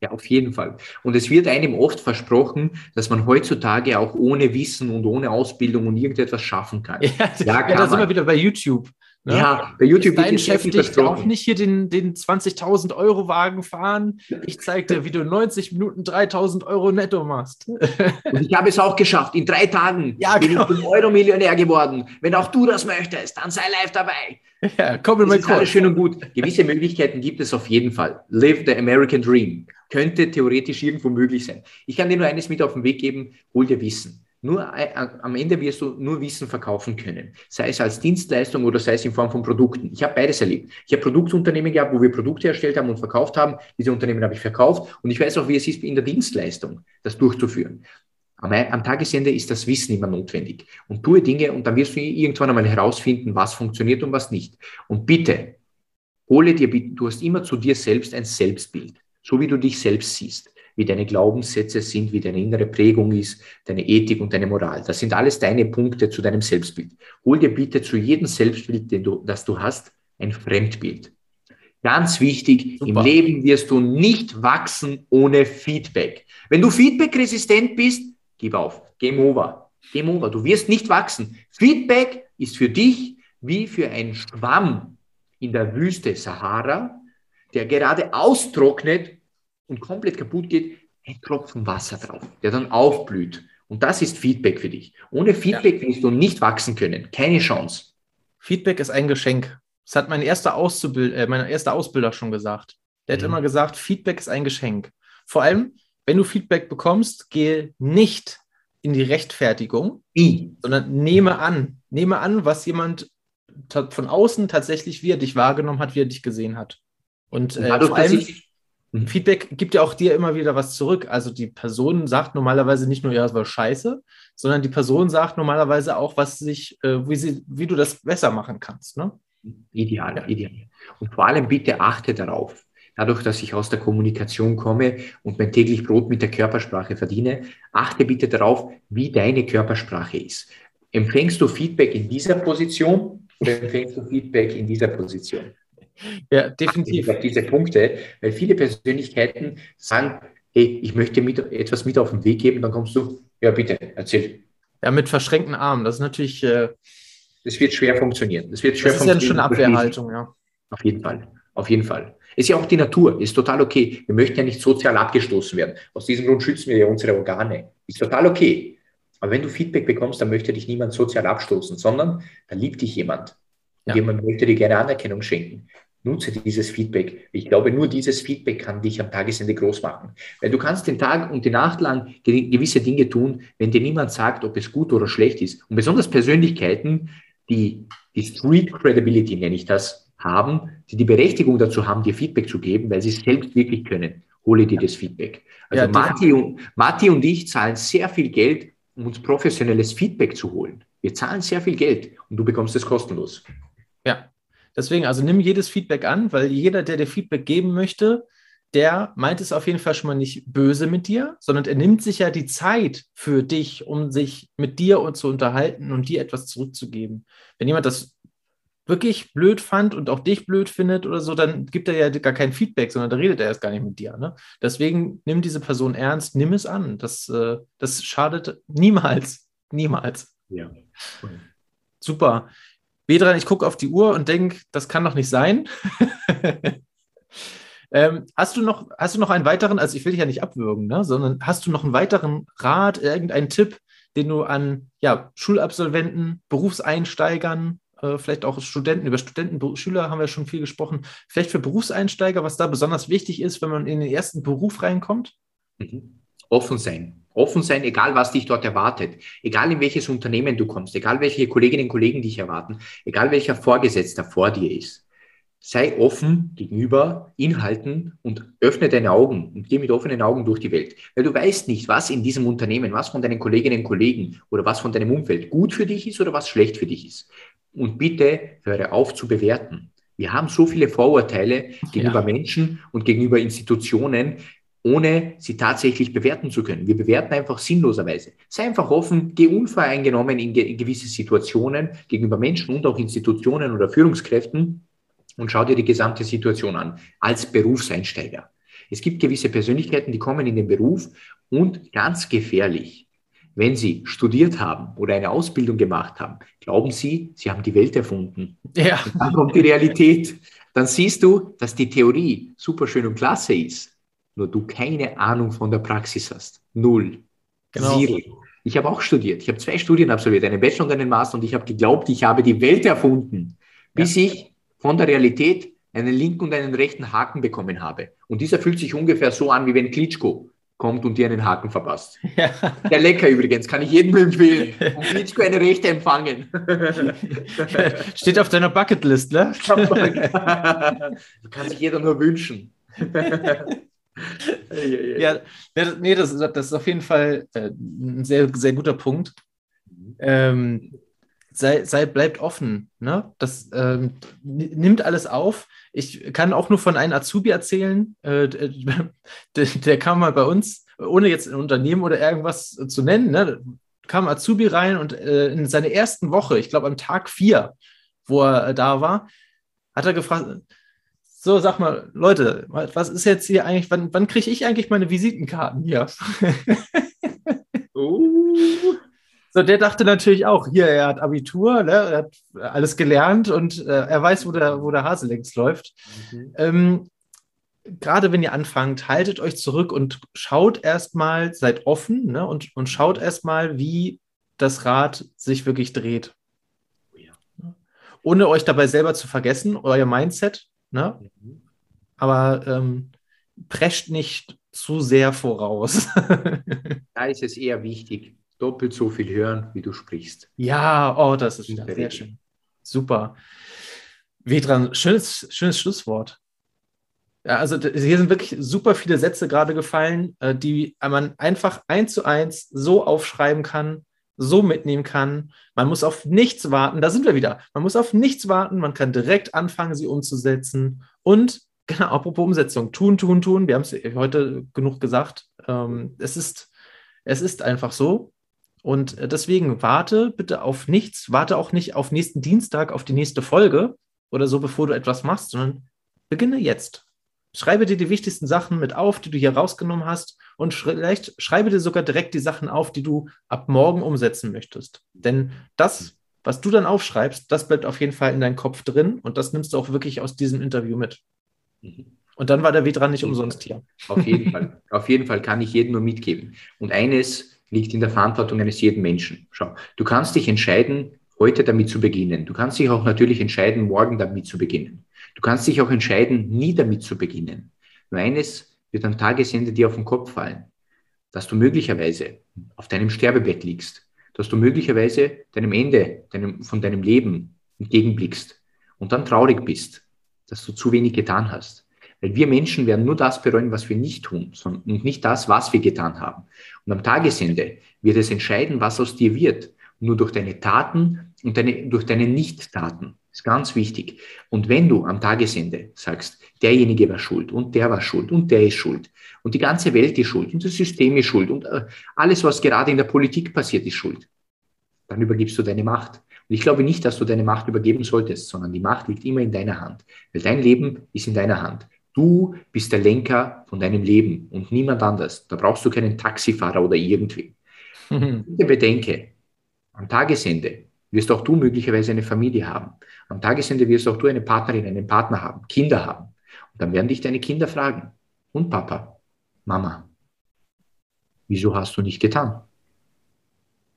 Ja, auf jeden Fall. Und es wird einem oft versprochen, dass man heutzutage auch ohne Wissen und ohne Ausbildung und irgendetwas schaffen kann. Ja, ja, ja da sind wir wieder bei YouTube. Ne? Ja, bei YouTube Dein Chef dich auch nicht hier den, den 20.000 Euro Wagen fahren. Ich zeige dir, wie du 90 Minuten 3.000 Euro netto machst. Und ich habe es auch geschafft. In drei Tagen ja, bin genau. ich Euro-Millionär geworden. Wenn auch du das möchtest, dann sei live dabei. Ja, komm mal kurz. Alles schön und gut. Gewisse Möglichkeiten gibt es auf jeden Fall. Live the American Dream. Könnte theoretisch irgendwo möglich sein. Ich kann dir nur eines mit auf den Weg geben. Hol dir Wissen. Nur äh, am Ende wirst du nur Wissen verkaufen können, sei es als Dienstleistung oder sei es in Form von Produkten. Ich habe beides erlebt. Ich habe Produktunternehmen gehabt, wo wir Produkte erstellt haben und verkauft haben. Diese Unternehmen habe ich verkauft und ich weiß auch, wie es ist, in der Dienstleistung das durchzuführen. Am, am, Tagesende ist das Wissen immer notwendig. Und tue Dinge und dann wirst du irgendwann einmal herausfinden, was funktioniert und was nicht. Und bitte, hole dir, du hast immer zu dir selbst ein Selbstbild, so wie du dich selbst siehst, wie deine Glaubenssätze sind, wie deine innere Prägung ist, deine Ethik und deine Moral. Das sind alles deine Punkte zu deinem Selbstbild. Hol dir bitte zu jedem Selbstbild, den du, das du hast, ein Fremdbild. Ganz wichtig, Super. im Leben wirst du nicht wachsen ohne Feedback. Wenn du feedbackresistent bist, gib auf. Game over. Game over. Du wirst nicht wachsen. Feedback ist für dich wie für ein Schwamm in der Wüste Sahara, der gerade austrocknet und komplett kaputt geht, ein Tropfen Wasser drauf, der dann aufblüht. Und das ist Feedback für dich. Ohne Feedback ja. wirst du nicht wachsen können. Keine Chance. Feedback ist ein Geschenk. Das hat mein erster, Auszubild äh, mein erster Ausbilder schon gesagt. Der mhm. hat immer gesagt, Feedback ist ein Geschenk. Vor allem, wenn du Feedback bekommst, gehe nicht in die Rechtfertigung, I. sondern nehme an. Nehme an, was jemand von außen tatsächlich, wie er dich wahrgenommen hat, wie er dich gesehen hat. Und äh, dadurch, vor allem, mhm. Feedback gibt ja auch dir immer wieder was zurück. Also die Person sagt normalerweise nicht nur, ja, das war scheiße, sondern die Person sagt normalerweise auch, was sich, äh, wie, sie, wie du das besser machen kannst. Ne? Ideal, ja. ideal. Und vor allem bitte achte darauf, dadurch, dass ich aus der Kommunikation komme und mein täglich Brot mit der Körpersprache verdiene, achte bitte darauf, wie deine Körpersprache ist. Empfängst du Feedback in dieser Position oder empfängst du Feedback in dieser Position? Ja, definitiv. Auf diese Punkte, weil viele Persönlichkeiten sagen, hey, ich möchte mit, etwas mit auf den Weg geben, dann kommst du, ja bitte, erzähl. Ja, mit verschränkten Armen, das ist natürlich äh, das wird schwer funktionieren. Das, wird schwer das ist ja schon eine Abwehrhaltung, ja. Auf jeden Fall. Auf jeden Fall. Ist ja auch die Natur, ist total okay. Wir möchten ja nicht sozial abgestoßen werden. Aus diesem Grund schützen wir ja unsere Organe. Ist total okay. Aber wenn du Feedback bekommst, dann möchte dich niemand sozial abstoßen, sondern da liebt dich jemand. Ja. Jemand möchte dir gerne Anerkennung schenken. Nutze dieses Feedback. Ich glaube, nur dieses Feedback kann dich am Tagesende groß machen. Weil du kannst den Tag und die Nacht lang gewisse Dinge tun, wenn dir niemand sagt, ob es gut oder schlecht ist. Und besonders Persönlichkeiten, die, die Street Credibility, nenne ich das, haben, die die Berechtigung dazu haben, dir Feedback zu geben, weil sie es selbst wirklich können. Hole dir das Feedback. Also ja, Matti, und, Matti und ich zahlen sehr viel Geld, um uns professionelles Feedback zu holen. Wir zahlen sehr viel Geld und du bekommst es kostenlos. Ja, deswegen, also nimm jedes Feedback an, weil jeder, der dir Feedback geben möchte, der meint es auf jeden Fall schon mal nicht böse mit dir, sondern er nimmt sich ja die Zeit für dich, um sich mit dir zu unterhalten und dir etwas zurückzugeben. Wenn jemand das wirklich blöd fand und auch dich blöd findet oder so, dann gibt er ja gar kein Feedback, sondern da redet er erst gar nicht mit dir. Ne? Deswegen nimm diese Person ernst, nimm es an. Das, äh, das schadet niemals. Niemals. Ja. Super. Bedran, ich gucke auf die Uhr und denke, das kann doch nicht sein. Ähm, hast, du noch, hast du noch einen weiteren, also ich will dich ja nicht abwürgen, ne, sondern hast du noch einen weiteren Rat, irgendeinen Tipp, den du an ja, Schulabsolventen, Berufseinsteigern, äh, vielleicht auch Studenten, über Studenten, Schüler haben wir schon viel gesprochen, vielleicht für Berufseinsteiger, was da besonders wichtig ist, wenn man in den ersten Beruf reinkommt? Mhm. Offen sein. Offen sein, egal was dich dort erwartet, egal in welches Unternehmen du kommst, egal welche Kolleginnen und Kollegen dich erwarten, egal welcher Vorgesetzter vor dir ist sei offen gegenüber Inhalten und öffne deine Augen und geh mit offenen Augen durch die Welt. Weil du weißt nicht, was in diesem Unternehmen, was von deinen Kolleginnen und Kollegen oder was von deinem Umfeld gut für dich ist oder was schlecht für dich ist. Und bitte höre auf zu bewerten. Wir haben so viele Vorurteile gegenüber ja. Menschen und gegenüber Institutionen, ohne sie tatsächlich bewerten zu können. Wir bewerten einfach sinnloserweise. Sei einfach offen, geh unvoreingenommen in, ge in gewisse Situationen gegenüber Menschen und auch Institutionen oder Führungskräften und schau dir die gesamte Situation an als Berufseinsteiger. Es gibt gewisse Persönlichkeiten, die kommen in den Beruf und ganz gefährlich, wenn sie studiert haben oder eine Ausbildung gemacht haben, glauben sie, sie haben die Welt erfunden. Ja. Und dann kommt die Realität. Dann siehst du, dass die Theorie super schön und klasse ist, nur du keine Ahnung von der Praxis hast. Null. Genau. Zero. Ich habe auch studiert. Ich habe zwei Studien absolviert, einen Bachelor und einen Master und ich habe geglaubt, ich habe die Welt erfunden, bis ja. ich von der Realität einen linken und einen rechten Haken bekommen habe. Und dieser fühlt sich ungefähr so an, wie wenn Klitschko kommt und dir einen Haken verpasst. Ja. Der lecker übrigens, kann ich jedem empfehlen. Und Klitschko eine Rechte empfangen. Steht auf deiner Bucketlist, ne? kann sich jeder nur wünschen. Ja, nee, das, das ist auf jeden Fall äh, ein sehr, sehr guter Punkt. Mhm. Ähm, sei, sei, bleibt offen. Ne? Das ähm, nimmt alles auf. Ich kann auch nur von einem Azubi erzählen, äh, der, der, kam mal bei uns, ohne jetzt ein Unternehmen oder irgendwas zu nennen, ne? kam Azubi rein und äh, in seiner ersten Woche, ich glaube am Tag vier, wo er äh, da war, hat er gefragt, so, sag mal, Leute, was ist jetzt hier eigentlich, wann, wann kriege ich eigentlich meine Visitenkarten hier? uh. So, der dachte natürlich auch, hier, er hat Abitur, ne, er hat alles gelernt und äh, er weiß, wo der, wo der Hase längst läuft. Mhm. Ähm, Gerade wenn ihr anfangt, haltet euch zurück und schaut erstmal, seid offen ne, und, und schaut erstmal, wie das Rad sich wirklich dreht. Oh. Ohne euch dabei selber zu vergessen, euer Mindset. Ne? Mhm. Aber ähm, prescht nicht zu sehr voraus. da ist es eher wichtig, doppelt so viel hören, wie du sprichst. Ja, oh, das ist sehr Regel. schön. Super. Vedran, schönes, schönes Schlusswort. Ja, also hier sind wirklich super viele Sätze gerade gefallen, äh, die man einfach eins zu eins so aufschreiben kann, so mitnehmen kann. Man muss auf nichts warten. Da sind wir wieder. Man muss auf nichts warten. Man kann direkt anfangen, sie umzusetzen. Und genau, apropos Umsetzung, tun, tun, tun. Wir haben es heute genug gesagt. Ähm, es ist, es ist einfach so. Und äh, deswegen warte bitte auf nichts, warte auch nicht auf nächsten Dienstag, auf die nächste Folge oder so, bevor du etwas machst, sondern beginne jetzt. Schreibe dir die wichtigsten Sachen mit auf, die du hier rausgenommen hast und vielleicht schreibe dir sogar direkt die Sachen auf, die du ab morgen umsetzen möchtest. Denn das, was du dann aufschreibst, das bleibt auf jeden Fall in deinem Kopf drin und das nimmst du auch wirklich aus diesem Interview mit. Mhm. Und dann war der Weg dran nicht umsonst hier. Auf jeden Fall. Auf jeden Fall kann ich jedem nur mitgeben. Und eines liegt in der Verantwortung eines jeden Menschen. Schau, du kannst dich entscheiden, heute damit zu beginnen. Du kannst dich auch natürlich entscheiden, morgen damit zu beginnen. Du kannst dich auch entscheiden, nie damit zu beginnen. Nur eines wird am Tagesende dir auf den Kopf fallen, dass du möglicherweise auf deinem Sterbebett liegst, dass du möglicherweise deinem Ende deinem, von deinem Leben entgegenblickst und dann traurig bist, dass du zu wenig getan hast. Weil wir Menschen werden nur das bereuen, was wir nicht tun und nicht das, was wir getan haben. Und am Tagesende wird es entscheiden, was aus dir wird. Nur durch deine Taten und deine, durch deine Nicht-Taten. Das ist ganz wichtig. Und wenn du am Tagesende sagst, derjenige war schuld und der war schuld und der ist schuld und die ganze Welt ist schuld und das System ist schuld und äh, alles, was gerade in der Politik passiert, ist schuld, dann übergibst du deine Macht. Und ich glaube nicht, dass du deine Macht übergeben solltest, sondern die Macht liegt immer in deiner Hand. Weil dein Leben ist in deiner Hand. Du bist der Lenker von deinem Leben und niemand anders. Da brauchst du keinen Taxifahrer oder irgendwie. Mhm. Bitte bedenke, am Tagesende wirst auch du möglicherweise eine Familie haben. Am Tagesende wirst auch du eine Partnerin, einen Partner haben, Kinder haben. Und dann werden dich deine Kinder fragen, und Papa, Mama, wieso hast du nicht getan?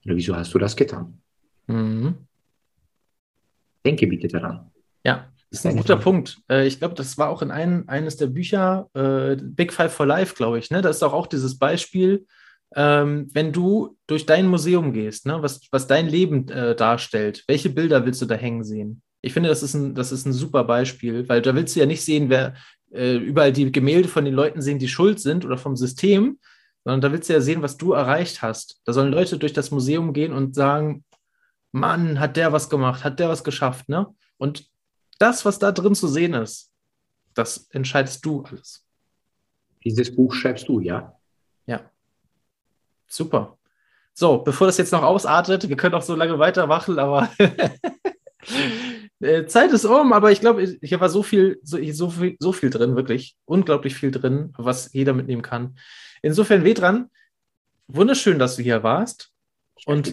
Oder wieso hast du das getan? Mhm. Denke bitte daran. Ja, das ist ein guter Punkt. Äh, ich glaube, das war auch in ein, eines der Bücher, äh, Big Five for Life, glaube ich. Ne? Da ist auch, auch dieses Beispiel, ähm, wenn du durch dein Museum gehst, ne? was, was dein Leben äh, darstellt, welche Bilder willst du da hängen sehen? Ich finde, das ist, ein, das ist ein super Beispiel, weil da willst du ja nicht sehen, wer äh, überall die Gemälde von den Leuten sehen, die schuld sind oder vom System, sondern da willst du ja sehen, was du erreicht hast. Da sollen Leute durch das Museum gehen und sagen, Mann, hat der was gemacht, hat der was geschafft, ne? Und das, was da drin zu sehen ist, das entscheidest du alles. Dieses Buch schreibst du, ja? Ja. Super. So, bevor das jetzt noch ausartet, wir können auch so lange weitermachen, aber äh, Zeit ist um, aber ich glaube, hier war so viel, so, so, viel, so viel drin, wirklich unglaublich viel drin, was jeder mitnehmen kann. Insofern, Vedran, wunderschön, dass du hier warst. Und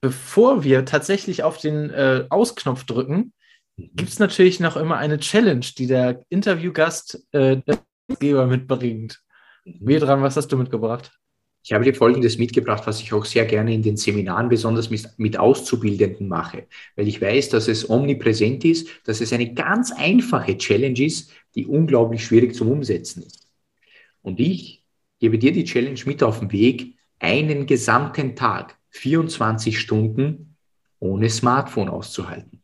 bevor wir tatsächlich auf den äh, Ausknopf drücken, gibt es natürlich noch immer eine Challenge, die der Interviewgast, äh, der Geber mitbringt. Wie dran, was hast du mitgebracht? Ich habe dir Folgendes mitgebracht, was ich auch sehr gerne in den Seminaren, besonders mit, mit Auszubildenden mache, weil ich weiß, dass es omnipräsent ist, dass es eine ganz einfache Challenge ist, die unglaublich schwierig zum Umsetzen ist. Und ich gebe dir die Challenge mit auf den Weg, einen gesamten Tag, 24 Stunden ohne Smartphone auszuhalten.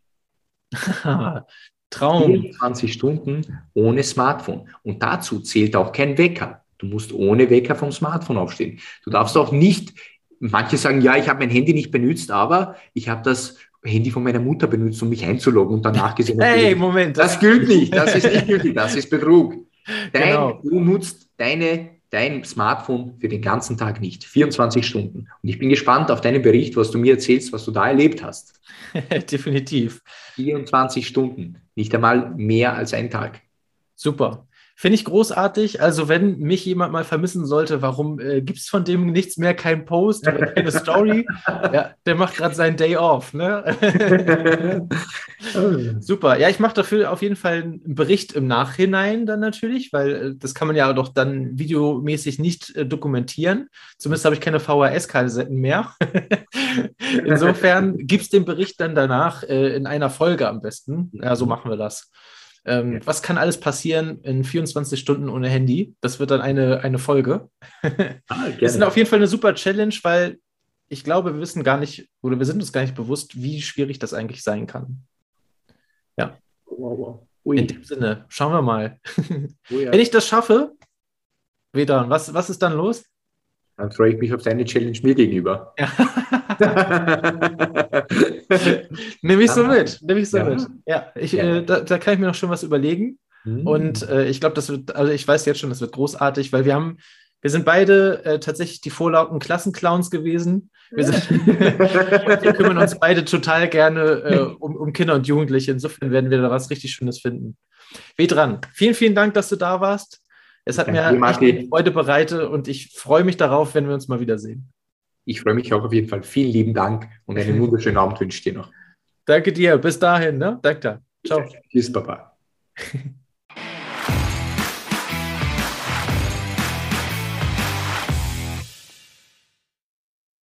Traum. 24 Stunden ohne Smartphone. Und dazu zählt auch kein Wecker. Du musst ohne Wecker vom Smartphone aufstehen. Du darfst auch nicht, manche sagen, ja, ich habe mein Handy nicht benutzt, aber ich habe das Handy von meiner Mutter benutzt, um mich einzuloggen und danach gesehen. Hey, Moment. Das gilt nicht. Das ist nicht gültig. Das ist Betrug. Dein, genau. Du nutzt deine, dein Smartphone für den ganzen Tag nicht. 24 Stunden. Und ich bin gespannt auf deinen Bericht, was du mir erzählst, was du da erlebt hast. Definitiv. 24 Stunden. Nicht einmal mehr als ein Tag. Super. Finde ich großartig. Also, wenn mich jemand mal vermissen sollte, warum äh, gibt es von dem nichts mehr, kein Post oder keine Story? ja, der macht gerade seinen Day off. Ne? Super. Ja, ich mache dafür auf jeden Fall einen Bericht im Nachhinein dann natürlich, weil äh, das kann man ja doch dann videomäßig nicht äh, dokumentieren. Zumindest habe ich keine VHS-Kassetten mehr. Insofern gibt es den Bericht dann danach äh, in einer Folge am besten. Ja, so machen wir das. Ähm, ja. Was kann alles passieren in 24 Stunden ohne Handy? Das wird dann eine, eine Folge. Ah, das ist auf jeden Fall eine super Challenge, weil ich glaube, wir wissen gar nicht oder wir sind uns gar nicht bewusst, wie schwierig das eigentlich sein kann. Ja. Wow, wow. In dem Sinne, schauen wir mal. Oh, ja. Wenn ich das schaffe, Vedran, was, was ist dann los? Dann freue ich mich auf deine Challenge mir gegenüber. Ja. Nehme ich so mit. Nehme ich so ja. mit. Ja, ich. Äh, da, da, kann ich mir noch schon was überlegen. Mhm. Und äh, ich glaube, das wird, also ich weiß jetzt schon, das wird großartig, weil wir haben, wir sind beide äh, tatsächlich die vorlauten Klassenclowns gewesen. Wir, sind, wir kümmern uns beide total gerne äh, um, um Kinder und Jugendliche. Insofern werden wir da was richtig Schönes finden. Weh dran. Vielen, vielen Dank, dass du da warst. Es hat Danke, mir echt Freude bereitet und ich freue mich darauf, wenn wir uns mal wiedersehen. Ich freue mich auch auf jeden Fall. Vielen lieben Dank und einen wunderschönen Abend wünsche ich dir noch. Danke dir. Bis dahin. Ne? Danke. Ciao. Tschüss, Papa.